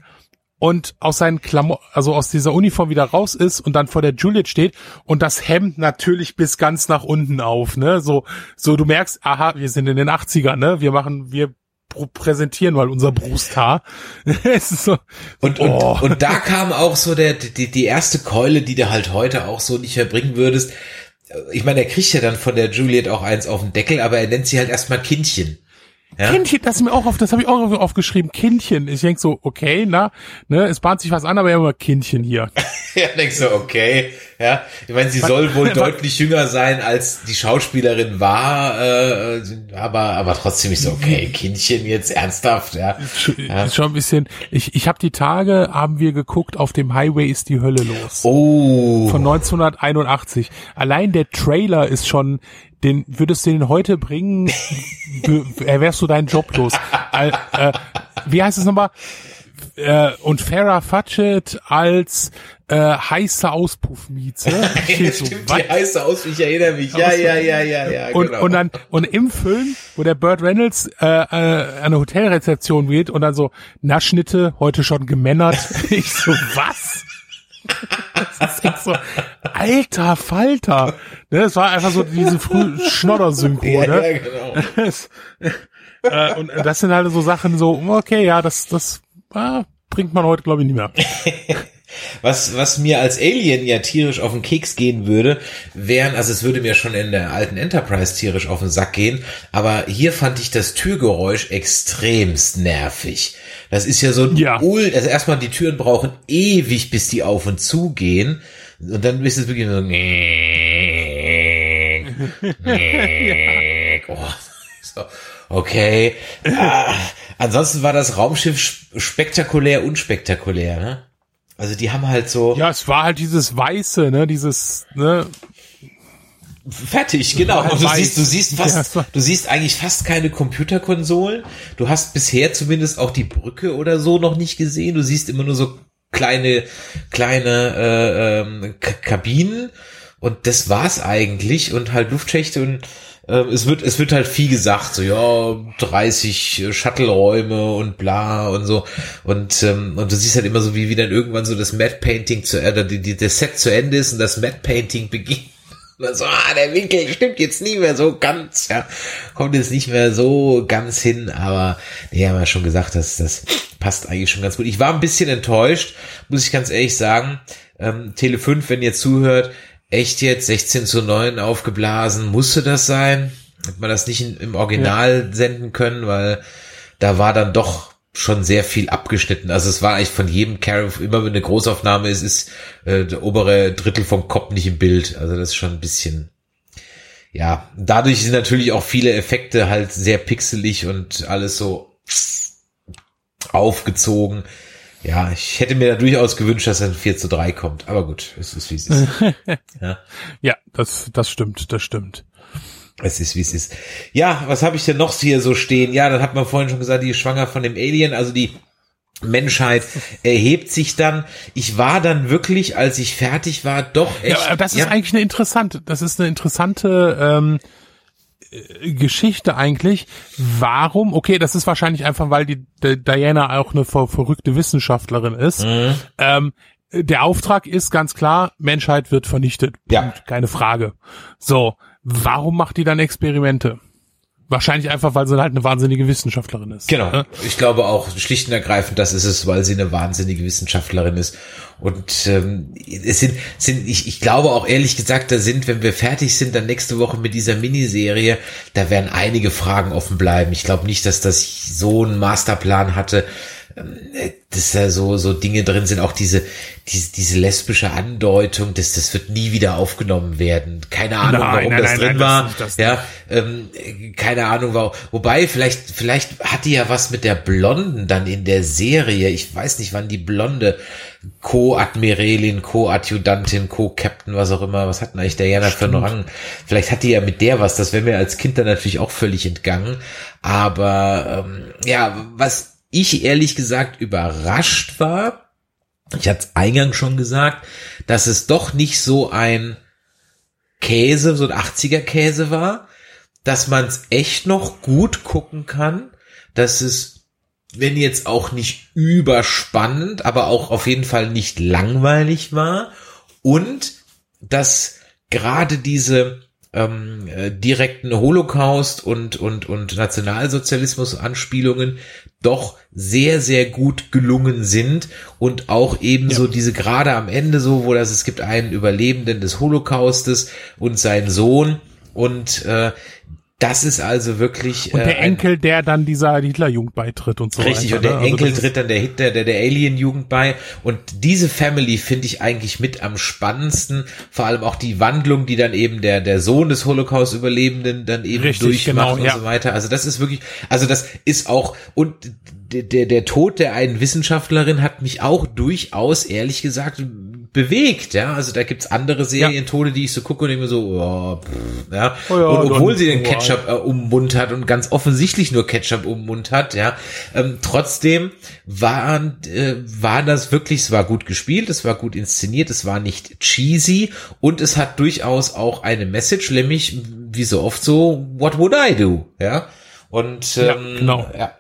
und aus seinen Klamotten, also aus dieser Uniform wieder raus ist und dann vor der Juliet steht und das Hemd natürlich bis ganz nach unten auf, ne? So, so du merkst, aha, wir sind in den 80ern, ne? Wir machen, wir pr- präsentieren mal unser Brusthaar. so, Und, oh. und, und da kam auch so der, die, die erste Keule, die du halt heute auch so nicht mehr bringen würdest. Ich meine, er kriegt ja dann von der Juliet auch eins auf den Deckel, aber er nennt sie halt erstmal Kindchen. Ja? Kindchen, das ist mir auch auf, das habe ich auch aufgeschrieben. Kindchen. Ich denk so, okay, na, ne, es bahnt sich was an, aber ja immer Kindchen hier. ja, denkst du, okay, ja. Ich meine, sie soll wohl deutlich jünger sein, als die Schauspielerin war, äh, aber aber trotzdem ist so, okay, Kindchen jetzt ernsthaft, ja. ja. Ist schon ein bisschen. Ich ich habe die Tage haben wir geguckt, auf dem Highway ist die Hölle los. Oh. Von 1981. Allein der Trailer ist schon den würdest du den heute bringen, wärst du deinen Job los. Äh, äh, wie heißt es nochmal? Äh, und Farrah Fudget als äh, heiße Auspuffmieze. ja, so, stimmt, die heiße Aus, ich erinnere mich. Ja, ja, ja, ja, ja. Und, genau. und dann und im Film, wo der Burt Reynolds äh, äh, eine Hotelrezeption wählt und dann so Naschnitte heute schon gemännert. ich so was? das ist so, alter Falter. Ne, das war einfach so diese früh Schnodder-Synchro, ja, ne? Ja, genau. Das, äh, und das sind halt so Sachen so, okay, ja, das, das äh, bringt man heute, glaube ich, nicht mehr. Was, was mir als Alien ja tierisch auf den Keks gehen würde, wären, also es würde mir schon in der alten Enterprise tierisch auf den Sack gehen, aber hier fand ich das Türgeräusch extremst nervig. Das ist ja so ein ja. Ul, also erstmal die Türen brauchen ewig, bis die auf und zu gehen. Und dann ist es wirklich so, oh, so okay. ah, ansonsten war das Raumschiff spektakulär, unspektakulär, ne? Also die haben halt so. Ja, es war halt dieses Weiße, ne, dieses, ne. Fertig, genau. Halt du siehst, du siehst fast, ja, du siehst eigentlich fast keine Computerkonsolen. Du hast bisher zumindest auch die Brücke oder so noch nicht gesehen. Du siehst immer nur so kleine, kleine äh, ähm, Kabinen und das war's eigentlich und halt Luftschächte und äh, es wird, es wird halt viel gesagt, so ja, 30 Shuttle-Räume und bla und so. Und, ähm, und du siehst halt immer so, wie, wie dann irgendwann so das Matte Painting zu, äh, die, die, das Set zu Ende ist und das Matte Painting beginnt. Und dann so, ah, der Winkel stimmt jetzt nicht mehr so ganz, ja, kommt jetzt nicht mehr so ganz hin, aber nee, haben wir schon gesagt, dass das passt eigentlich schon ganz gut. Ich war ein bisschen enttäuscht, muss ich ganz ehrlich sagen. Ähm, Tele 5, wenn ihr zuhört, echt jetzt 16 zu 9 aufgeblasen, musste das sein? Hat man das nicht im Original ja. senden können, weil da war dann doch schon sehr viel abgeschnitten. Also es war eigentlich von jedem Character, immer wenn eine Großaufnahme ist, ist äh, der obere Drittel vom Kopf nicht im Bild. Also das ist schon ein bisschen, ja, dadurch sind natürlich auch viele Effekte halt sehr pixelig und alles so aufgezogen ja, ich hätte mir da durchaus gewünscht, dass ein 4 zu 3 kommt. Aber gut, es ist wie es ist. ja. ja, das, das stimmt, das stimmt. Es ist wie es ist. Ja, was habe ich denn noch hier so stehen? Ja, dann hat man vorhin schon gesagt, die ist schwanger von dem Alien, also die Menschheit erhebt sich dann. Ich war dann wirklich, als ich fertig war, doch echt. Ja, das ist ja. eigentlich eine interessante, das ist eine interessante ähm, äh, Geschichte eigentlich. Warum? Okay, das ist wahrscheinlich einfach, weil die, die Diana auch eine ver verrückte Wissenschaftlerin ist. Mhm. Ähm, der Auftrag ist ganz klar, Menschheit wird vernichtet. Ja. Punkt, keine Frage. So, warum macht die dann Experimente? Wahrscheinlich einfach, weil sie halt eine wahnsinnige Wissenschaftlerin ist. Genau. Ne? Ich glaube auch schlicht und ergreifend, das ist es, weil sie eine wahnsinnige Wissenschaftlerin ist. Und ähm, es sind, sind ich, ich glaube auch ehrlich gesagt, da sind, wenn wir fertig sind, dann nächste Woche mit dieser Miniserie, da werden einige Fragen offen bleiben. Ich glaube nicht, dass das so einen Masterplan hatte, dass da so, so Dinge drin sind, auch diese, diese, diese lesbische Andeutung, dass das wird nie wieder aufgenommen werden. Keine Ahnung, nein, warum nein, das nein, drin war. Das ja, ähm, keine Ahnung, warum. Wobei, vielleicht, vielleicht hat die ja was mit der Blonden dann in der Serie. Ich weiß nicht, wann die Blonde Co-Admiralin, Co-Adjutantin, Co-Captain, was auch immer, was hat denn eigentlich Diana für einen Rang? Vielleicht hat die ja mit der was, das wäre mir als Kind dann natürlich auch völlig entgangen. Aber ähm, ja, was ich ehrlich gesagt überrascht war, ich hatte es eingangs schon gesagt, dass es doch nicht so ein Käse, so ein 80er Käse war, dass man es echt noch gut gucken kann, dass es, wenn jetzt auch nicht überspannend, aber auch auf jeden Fall nicht langweilig war und dass gerade diese ähm, äh, direkten Holocaust und und und Nationalsozialismus Anspielungen doch sehr sehr gut gelungen sind und auch ebenso ja. diese gerade am Ende so wo das es gibt einen Überlebenden des Holocaustes und seinen Sohn und äh, Das ist also wirklich. Und äh, der ein- Enkel, der dann dieser Hitlerjugend beitritt und so Richtig, weiter. und der ne? Also Enkel tritt dann der Hitler, der, der Alien-Jugend bei. Und diese Family finde ich eigentlich mit am spannendsten. Vor allem auch die Wandlung, die dann eben der, der Sohn des Holocaust-Überlebenden dann eben Richtig, durchmacht genau, und ja. so weiter. Also das ist wirklich, also das ist auch, und der, der, der Tod der einen Wissenschaftlerin hat mich auch durchaus, ehrlich gesagt, bewegt, ja. Also da gibt's andere Serientode, die ich so gucke und denke mir so, oh, pff, ja. Oh ja, und obwohl sie den Ketchup äh, um den Mund hat und ganz offensichtlich nur Ketchup um den Mund hat, ja. Ähm, trotzdem waren, äh, war das wirklich, es war gut gespielt, es war gut inszeniert, es war nicht cheesy und es hat durchaus auch eine Message, nämlich wie so oft so, what would I do, ja. Und ähm, Ja, genau. ja.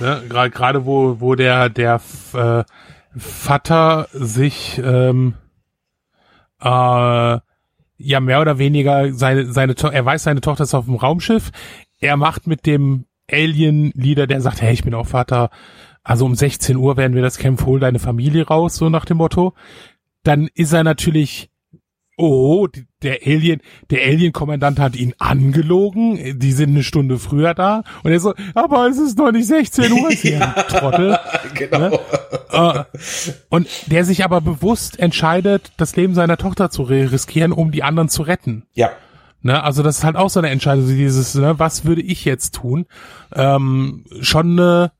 Ne? Gerade gerade wo wo der der äh, Vater sich ähm, äh, ja mehr oder weniger seine seine To- er weiß seine Tochter ist auf dem Raumschiff. Er macht mit dem Alien Leader der sagt hey ich bin auch Vater. Also um 16 Uhr werden wir das Camp hol deine Familie raus so nach dem Motto. Dann ist er natürlich Oh, der Alien, der Alien-Kommandant hat ihn angelogen. Die sind eine Stunde früher da. Und er so, aber es ist noch nicht 16 Uhr. Ein Trottel. genau. Äh, und der sich aber bewusst entscheidet, das Leben seiner Tochter zu ri- riskieren, um die anderen zu retten. Ja. Ne? Also das ist halt auch so eine Entscheidung, dieses, ne, was würde ich jetzt tun? Ähm, schon eine,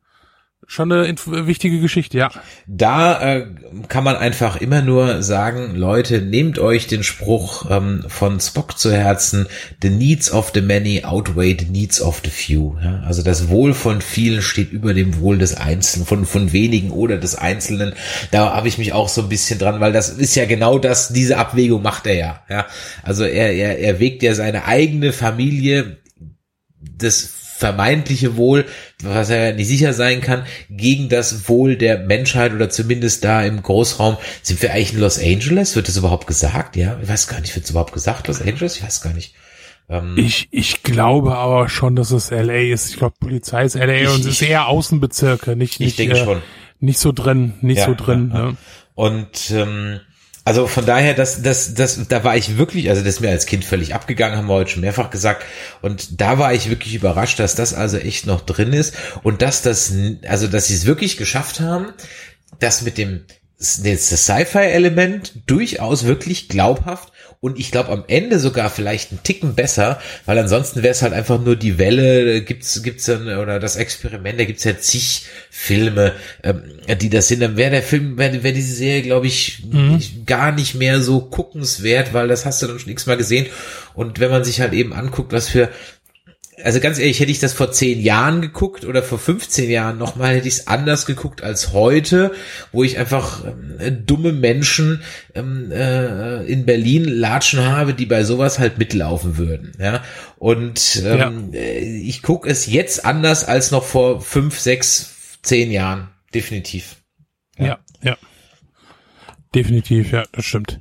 schon eine wichtige Geschichte, ja. Da äh, kann man einfach immer nur sagen, Leute, nehmt euch den Spruch ähm, von Spock zu Herzen, the needs of the many outweigh the needs of the few. Ja? Also das Wohl von vielen steht über dem Wohl des Einzelnen, von, von wenigen oder des Einzelnen. Da habe ich mich auch so ein bisschen dran, weil das ist ja genau das, diese Abwägung macht er ja. ja? Also er, er, er wägt ja seine eigene Familie das vermeintliche Wohl, was er nicht sicher sein kann, gegen das Wohl der Menschheit oder zumindest da im Großraum. Sind wir eigentlich in Los Angeles? Wird das überhaupt gesagt? Ja, ich weiß gar nicht, wird es überhaupt gesagt, Los Angeles? Ich weiß gar nicht. Ähm, Ich, ich glaube aber schon, dass es LA ist. Ich glaube, Polizei ist LA Ich- und es ist eher Außenbezirke, nicht, ich nicht, denke äh, schon. nicht so drin, nicht Ja, so drin. ja. Ne? Und ähm, also von daher, das, das, das, da war ich wirklich, also das ist mir als Kind völlig abgegangen, haben wir heute schon mehrfach gesagt. Und da war ich wirklich überrascht, dass das also echt noch drin ist und dass das, also dass sie es wirklich geschafft haben, das mit dem das Sci-Fi-Element durchaus wirklich glaubhaft und ich glaube am Ende sogar vielleicht einen Ticken besser, weil ansonsten wäre es halt einfach nur die Welle, gibt's gibt's dann oder das Experiment, da gibt's ja zig Filme, ähm, die das sind, dann wäre der Film, wäre wär diese Serie, glaube ich, nicht- gar nicht mehr so guckenswert, weil das hast du dann schon x-mal gesehen. Und wenn man sich halt eben anguckt, was für also ganz ehrlich, hätte ich das vor zehn Jahren geguckt oder vor 15 Jahren nochmal, hätte ich es anders geguckt als heute, wo ich einfach ähm, dumme Menschen ähm, äh, in Berlin latschen habe, die bei sowas halt mitlaufen würden. Ja. Und ähm, äh, ich gucke es jetzt anders als noch vor fünf, sechs, zehn Jahren. Definitiv. Ja. ja, Definitiv, ja, das stimmt.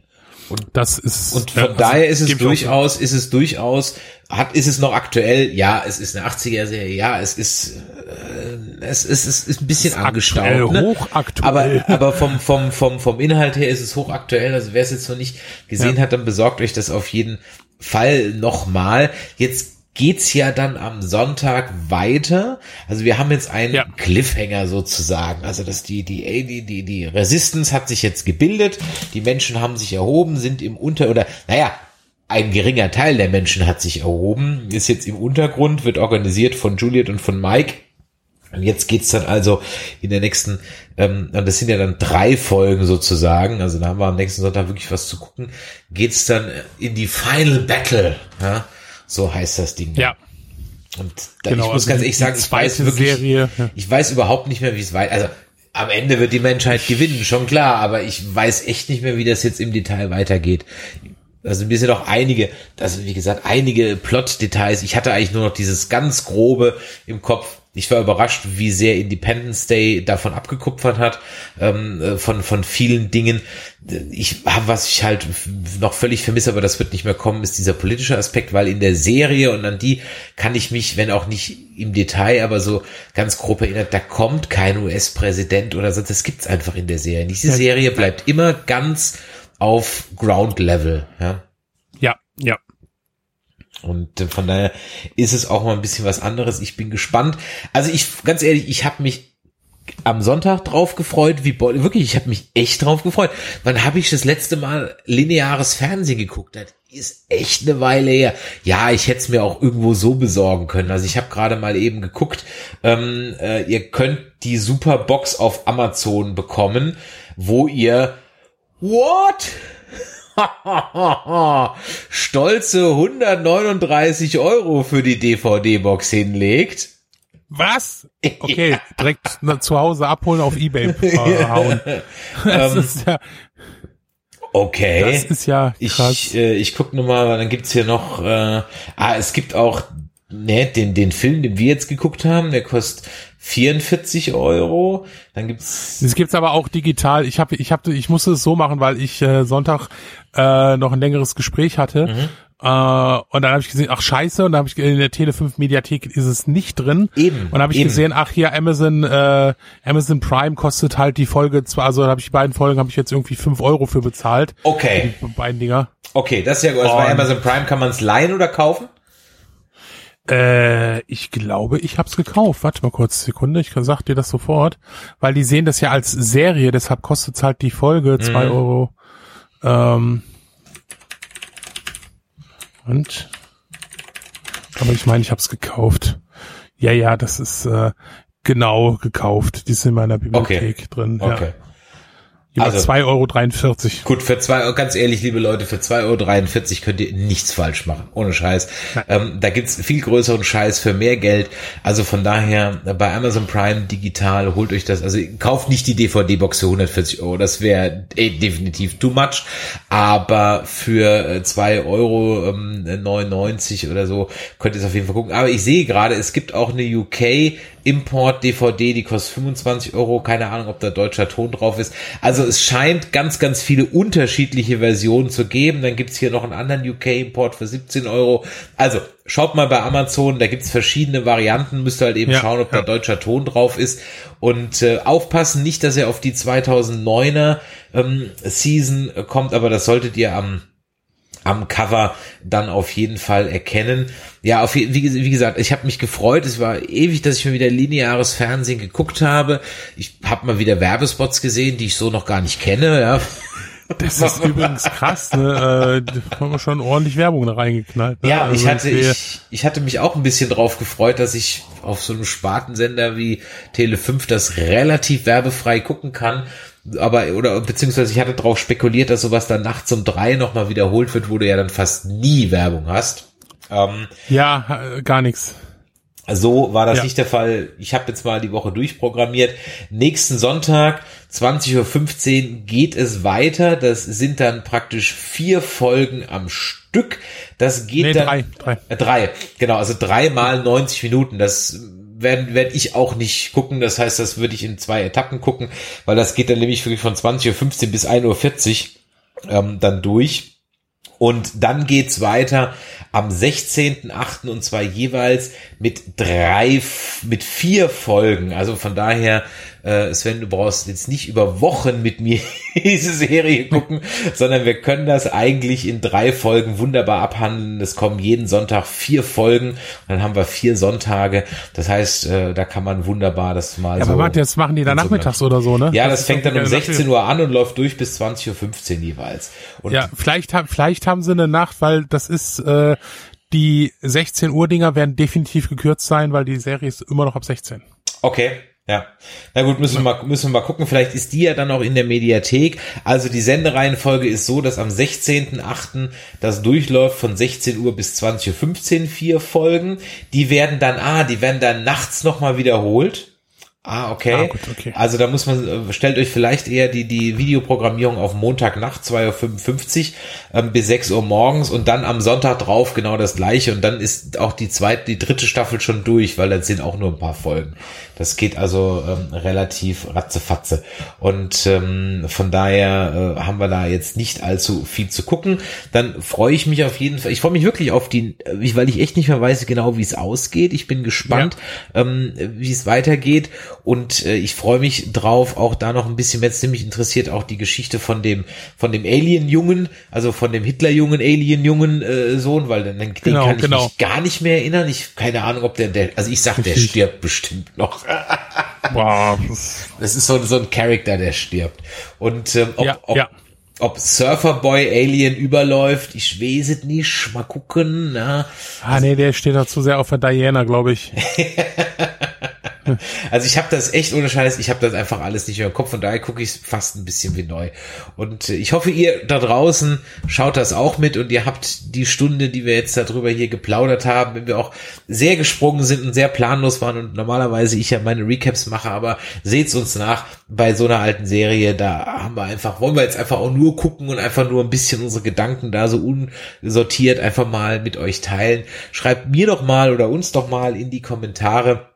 Und- das ist Und ja, von daher ist es durchaus, ist es durchaus, hat, ist es noch aktuell? Ja, es ist eine 80er-Serie. Ja, es ist, äh, es ist, es ist ein bisschen angestaubt. aktuell, Ne? hochaktuell. Aber, aber vom, vom, vom, vom Inhalt her ist es hochaktuell. Also wer es jetzt noch nicht gesehen Ja. hat, dann besorgt euch das auf jeden Fall nochmal. Jetzt geht's ja dann am Sonntag weiter. Also wir haben jetzt einen Ja. Cliffhanger sozusagen. Also dass die, die, die, die, die Resistance hat sich jetzt gebildet. Die Menschen haben sich erhoben, sind im Unter, oder, naja, ein geringer Teil der Menschen hat sich erhoben, ist jetzt im Untergrund, wird organisiert von Juliet und von Mike. Und jetzt geht's dann also in der nächsten, ähm, und das sind ja dann drei Folgen sozusagen, also da haben wir am nächsten Sonntag wirklich was zu gucken, geht's dann in die Final Battle, ja, so heißt das Ding. ja, Und da, Genau, ich muss also ganz ehrlich sagen, ich weiß wirklich, Serie, ja. ich weiß überhaupt nicht mehr, wie es weiter, also am Ende wird die Menschheit gewinnen, schon klar, aber ich weiß echt nicht mehr, wie das jetzt im Detail weitergeht. Also mir sind auch einige, also wie gesagt, einige Plot-Details. Ich hatte eigentlich nur noch dieses ganz grobe im Kopf. Ich war überrascht, wie sehr Independence Day davon abgekupfert hat, ähm, äh, von, von vielen Dingen. Ich habe, was ich halt noch völlig vermisse, aber das wird nicht mehr kommen, ist dieser politische Aspekt, weil in der Serie und an die kann ich mich, wenn auch nicht im Detail, aber so ganz grob erinnert, da kommt kein US-Präsident oder so. Das gibt's einfach in der Serie. nicht. Diese Serie bleibt immer ganz auf Ground Level, ja. ja, ja. Und äh, von daher ist es auch mal ein bisschen was anderes. Ich bin gespannt. Also ich, ganz ehrlich, ich habe mich am Sonntag drauf gefreut, wie wirklich, ich habe mich echt drauf gefreut. Wann habe ich das letzte Mal lineares Fernsehen geguckt? Das ist echt eine Weile her. Ja, ich hätte es mir auch irgendwo so besorgen können. Also ich habe gerade mal eben geguckt, ähm, äh, ihr könnt die Superbox auf Amazon bekommen, wo ihr What? Stolze 139 Euro für die DVD-Box hinlegt. Was? Okay, ja. direkt zu Hause abholen auf Ebay äh, hauen. Das ähm, ist ja, okay. Das ist ja krass. Ich, äh, ich guck nur mal, dann gibt's hier noch, äh, ah, es gibt auch ne, den, den Film, den wir jetzt geguckt haben, der kostet 44 Euro. Dann gibt's. Es gibt's aber auch digital. Ich habe, ich habe, ich musste es so machen, weil ich äh, Sonntag äh, noch ein längeres Gespräch hatte. Mhm. Uh, und dann habe ich gesehen, ach scheiße, und dann habe ich in der Tele 5 Mediathek ist es nicht drin. Eben. Und dann habe ich eben. gesehen, ach hier Amazon äh, Amazon Prime kostet halt die Folge zwar, also habe ich die beiden Folgen habe ich jetzt irgendwie fünf Euro für bezahlt. Okay. Die beiden Dinger. Okay, das ist ja gut. Also bei Amazon Prime kann man es leihen oder kaufen? Äh, ich glaube, ich hab's gekauft. Warte mal kurz, Sekunde, ich sag dir das sofort, weil die sehen das ja als Serie, deshalb kostet halt die Folge zwei mhm. Euro. Ähm, und aber ich meine, ich habe es gekauft. Ja, ja, das ist äh, genau gekauft. Die sind in meiner Bibliothek okay. drin. Okay. Ja. Also, 2,43 Euro. Gut, für zwei Euro, ganz ehrlich, liebe Leute, für 2,43 Euro könnt ihr nichts falsch machen. Ohne Scheiß. Ähm, da gibt's viel größeren Scheiß für mehr Geld. Also von daher, bei Amazon Prime digital, holt euch das. Also kauft nicht die DVD-Box für 140 Euro. Das wäre eh, definitiv too much. Aber für 2,99 äh, Euro ähm, oder so könnt ihr es auf jeden Fall gucken. Aber ich sehe gerade, es gibt auch eine UK Import DVD, die kostet 25 Euro. Keine Ahnung, ob da deutscher Ton drauf ist. Also es scheint ganz, ganz viele unterschiedliche Versionen zu geben. Dann gibt's hier noch einen anderen UK-Import für 17 Euro. Also schaut mal bei Amazon, da gibt's verschiedene Varianten. Müsst ihr halt eben ja, schauen, ob ja. da deutscher Ton drauf ist. Und äh, aufpassen, nicht, dass er auf die 2009er ähm, Season kommt, aber das solltet ihr am am Cover dann auf jeden Fall erkennen. Ja, auf, wie, wie gesagt, ich habe mich gefreut. Es war ewig, dass ich mal wieder lineares Fernsehen geguckt habe. Ich habe mal wieder Werbespots gesehen, die ich so noch gar nicht kenne. Ja. Das ist übrigens krass, ne? Äh, da haben wir schon ordentlich Werbung da reingeknallt. Ne? Ja, also ich hatte, ich, ich hatte mich auch ein bisschen drauf gefreut, dass ich auf so einem Spartensender wie Tele 5 das relativ werbefrei gucken kann aber oder beziehungsweise ich hatte darauf spekuliert, dass sowas dann nachts um drei nochmal wiederholt wird, wo du ja dann fast nie Werbung hast. Ähm, ja, gar nichts. So war das ja. nicht der Fall. Ich habe jetzt mal die Woche durchprogrammiert. Nächsten Sonntag, 20.15 Uhr, geht es weiter. Das sind dann praktisch vier Folgen am Stück. Das geht nee, dann. Drei, drei. Äh, drei, genau, also dreimal 90 Minuten. Das werde werd ich auch nicht gucken. Das heißt, das würde ich in zwei Etappen gucken, weil das geht dann nämlich wirklich von 20.15 Uhr bis 1.40 Uhr ähm, dann durch. Und dann geht's weiter am 16.8. und zwar jeweils mit drei, mit vier Folgen. Also von daher äh, Sven, du brauchst jetzt nicht über Wochen mit mir diese Serie gucken, sondern wir können das eigentlich in drei Folgen wunderbar abhandeln. Es kommen jeden Sonntag vier Folgen dann haben wir vier Sonntage. Das heißt, äh, da kann man wunderbar das mal ja, so. Aber jetzt machen die dann nachmittags oder so, ne? Ja, das, das fängt dann um 16 Uhr an und läuft durch bis 20.15 Uhr jeweils. Und ja, vielleicht, vielleicht haben sie eine Nacht, weil das ist, äh, die 16 Uhr Dinger werden definitiv gekürzt sein, weil die Serie ist immer noch ab 16. Okay, ja, na gut, müssen wir mal, müssen wir mal gucken. Vielleicht ist die ja dann auch in der Mediathek. Also die Sendereihenfolge ist so, dass am 16.8. das durchläuft von 16 Uhr bis 20.15 Uhr vier Folgen. Die werden dann, ah, die werden dann nachts nochmal wiederholt. Ah, okay. Ah, gut, okay. Also da muss man, stellt euch vielleicht eher die, die Videoprogrammierung auf Montagnacht 2.55 Uhr ähm, bis 6 Uhr morgens und dann am Sonntag drauf genau das gleiche und dann ist auch die zweite, die dritte Staffel schon durch, weil dann sind auch nur ein paar Folgen. Das geht also ähm, relativ ratzefatze. Und ähm, von daher äh, haben wir da jetzt nicht allzu viel zu gucken. Dann freue ich mich auf jeden Fall. Ich freue mich wirklich auf die, weil ich echt nicht mehr weiß genau, wie es ausgeht. Ich bin gespannt, ja. ähm, wie es weitergeht. Und äh, ich freue mich drauf, auch da noch ein bisschen, es nämlich interessiert, auch die Geschichte von dem von dem Alien-Jungen, also von dem Hitler-Jungen, Alien-Jungen äh, Sohn, weil den, den Genau, kann ich genau. mich gar nicht mehr erinnern. Ich keine Ahnung, ob der, der also ich sag, der stirbt bestimmt noch. Boah, das- ist so, so ein Charakter, der stirbt. Und ähm, ob, Ja, ob, ja. ob Surferboy Alien überläuft, ich weiß es nicht. Mal gucken. Na. ah nee, der steht da zu sehr auf der Diana, glaube ich. Also ich habe das echt ohne Scheiß, ich habe das einfach alles nicht mehr im Kopf und daher gucke ich fast ein bisschen wie neu. Und äh, ich hoffe, ihr da draußen schaut das auch mit und ihr habt die Stunde, die wir jetzt darüber hier geplaudert haben, wenn wir auch sehr gesprungen sind und sehr planlos waren und normalerweise ich ja meine Recaps mache, aber seht's uns nach bei so einer alten Serie, da haben wir einfach, wollen wir jetzt einfach auch nur gucken und einfach nur ein bisschen unsere Gedanken da so unsortiert einfach mal mit euch teilen. Schreibt mir doch mal oder uns doch mal in die Kommentare,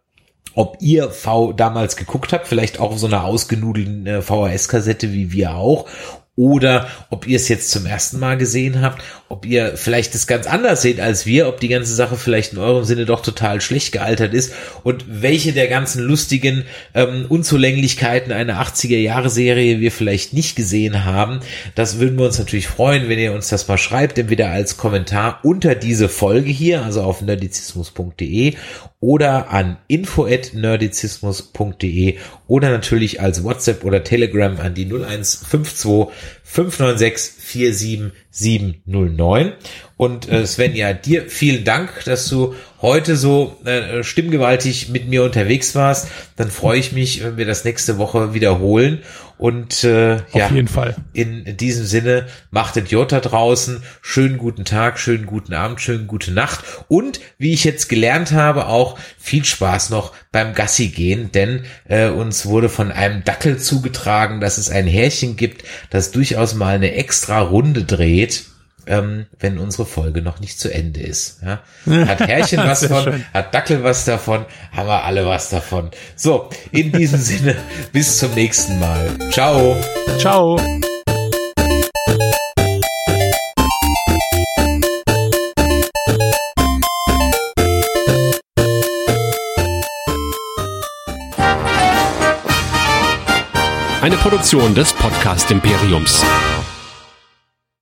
ob ihr V damals geguckt habt, vielleicht auch auf so einer ausgenudelten äh, VHS-Kassette wie wir auch, oder ob ihr es jetzt zum ersten Mal gesehen habt, ob ihr vielleicht das ganz anders seht als wir, ob die ganze Sache vielleicht in eurem Sinne doch total schlecht gealtert ist und welche der ganzen lustigen ähm, Unzulänglichkeiten einer 80er-Jahre-Serie wir vielleicht nicht gesehen haben. Das würden wir uns natürlich freuen, wenn ihr uns das mal schreibt, entweder als Kommentar unter diese Folge hier, also auf nerdizismus.de oder an info@nerdizismus.de oder natürlich als WhatsApp oder Telegram an die 0152 596 47709. Und äh, Svenja, dir vielen Dank, dass du heute so äh, stimmgewaltig mit mir unterwegs warst. Dann freue ich mich, wenn wir das nächste Woche wiederholen. Und äh, ja, Auf jeden Fall. in diesem Sinne, macht Idiot da draußen. Schönen guten Tag, schönen guten Abend, schönen gute Nacht. Und wie ich jetzt gelernt habe, auch viel Spaß noch beim Gassi gehen, denn äh, uns wurde von einem Dackel zugetragen, dass es ein Härchen gibt, das durchaus mal eine extra Runde dreht. Ähm, wenn unsere Folge noch nicht zu Ende ist. Ja? Hat Härchen was Sehr von, schön. hat Dackel was davon, haben wir alle was davon. So, in diesem Sinne, bis zum nächsten Mal. Ciao. Ciao. Eine Produktion des Podcast Imperiums.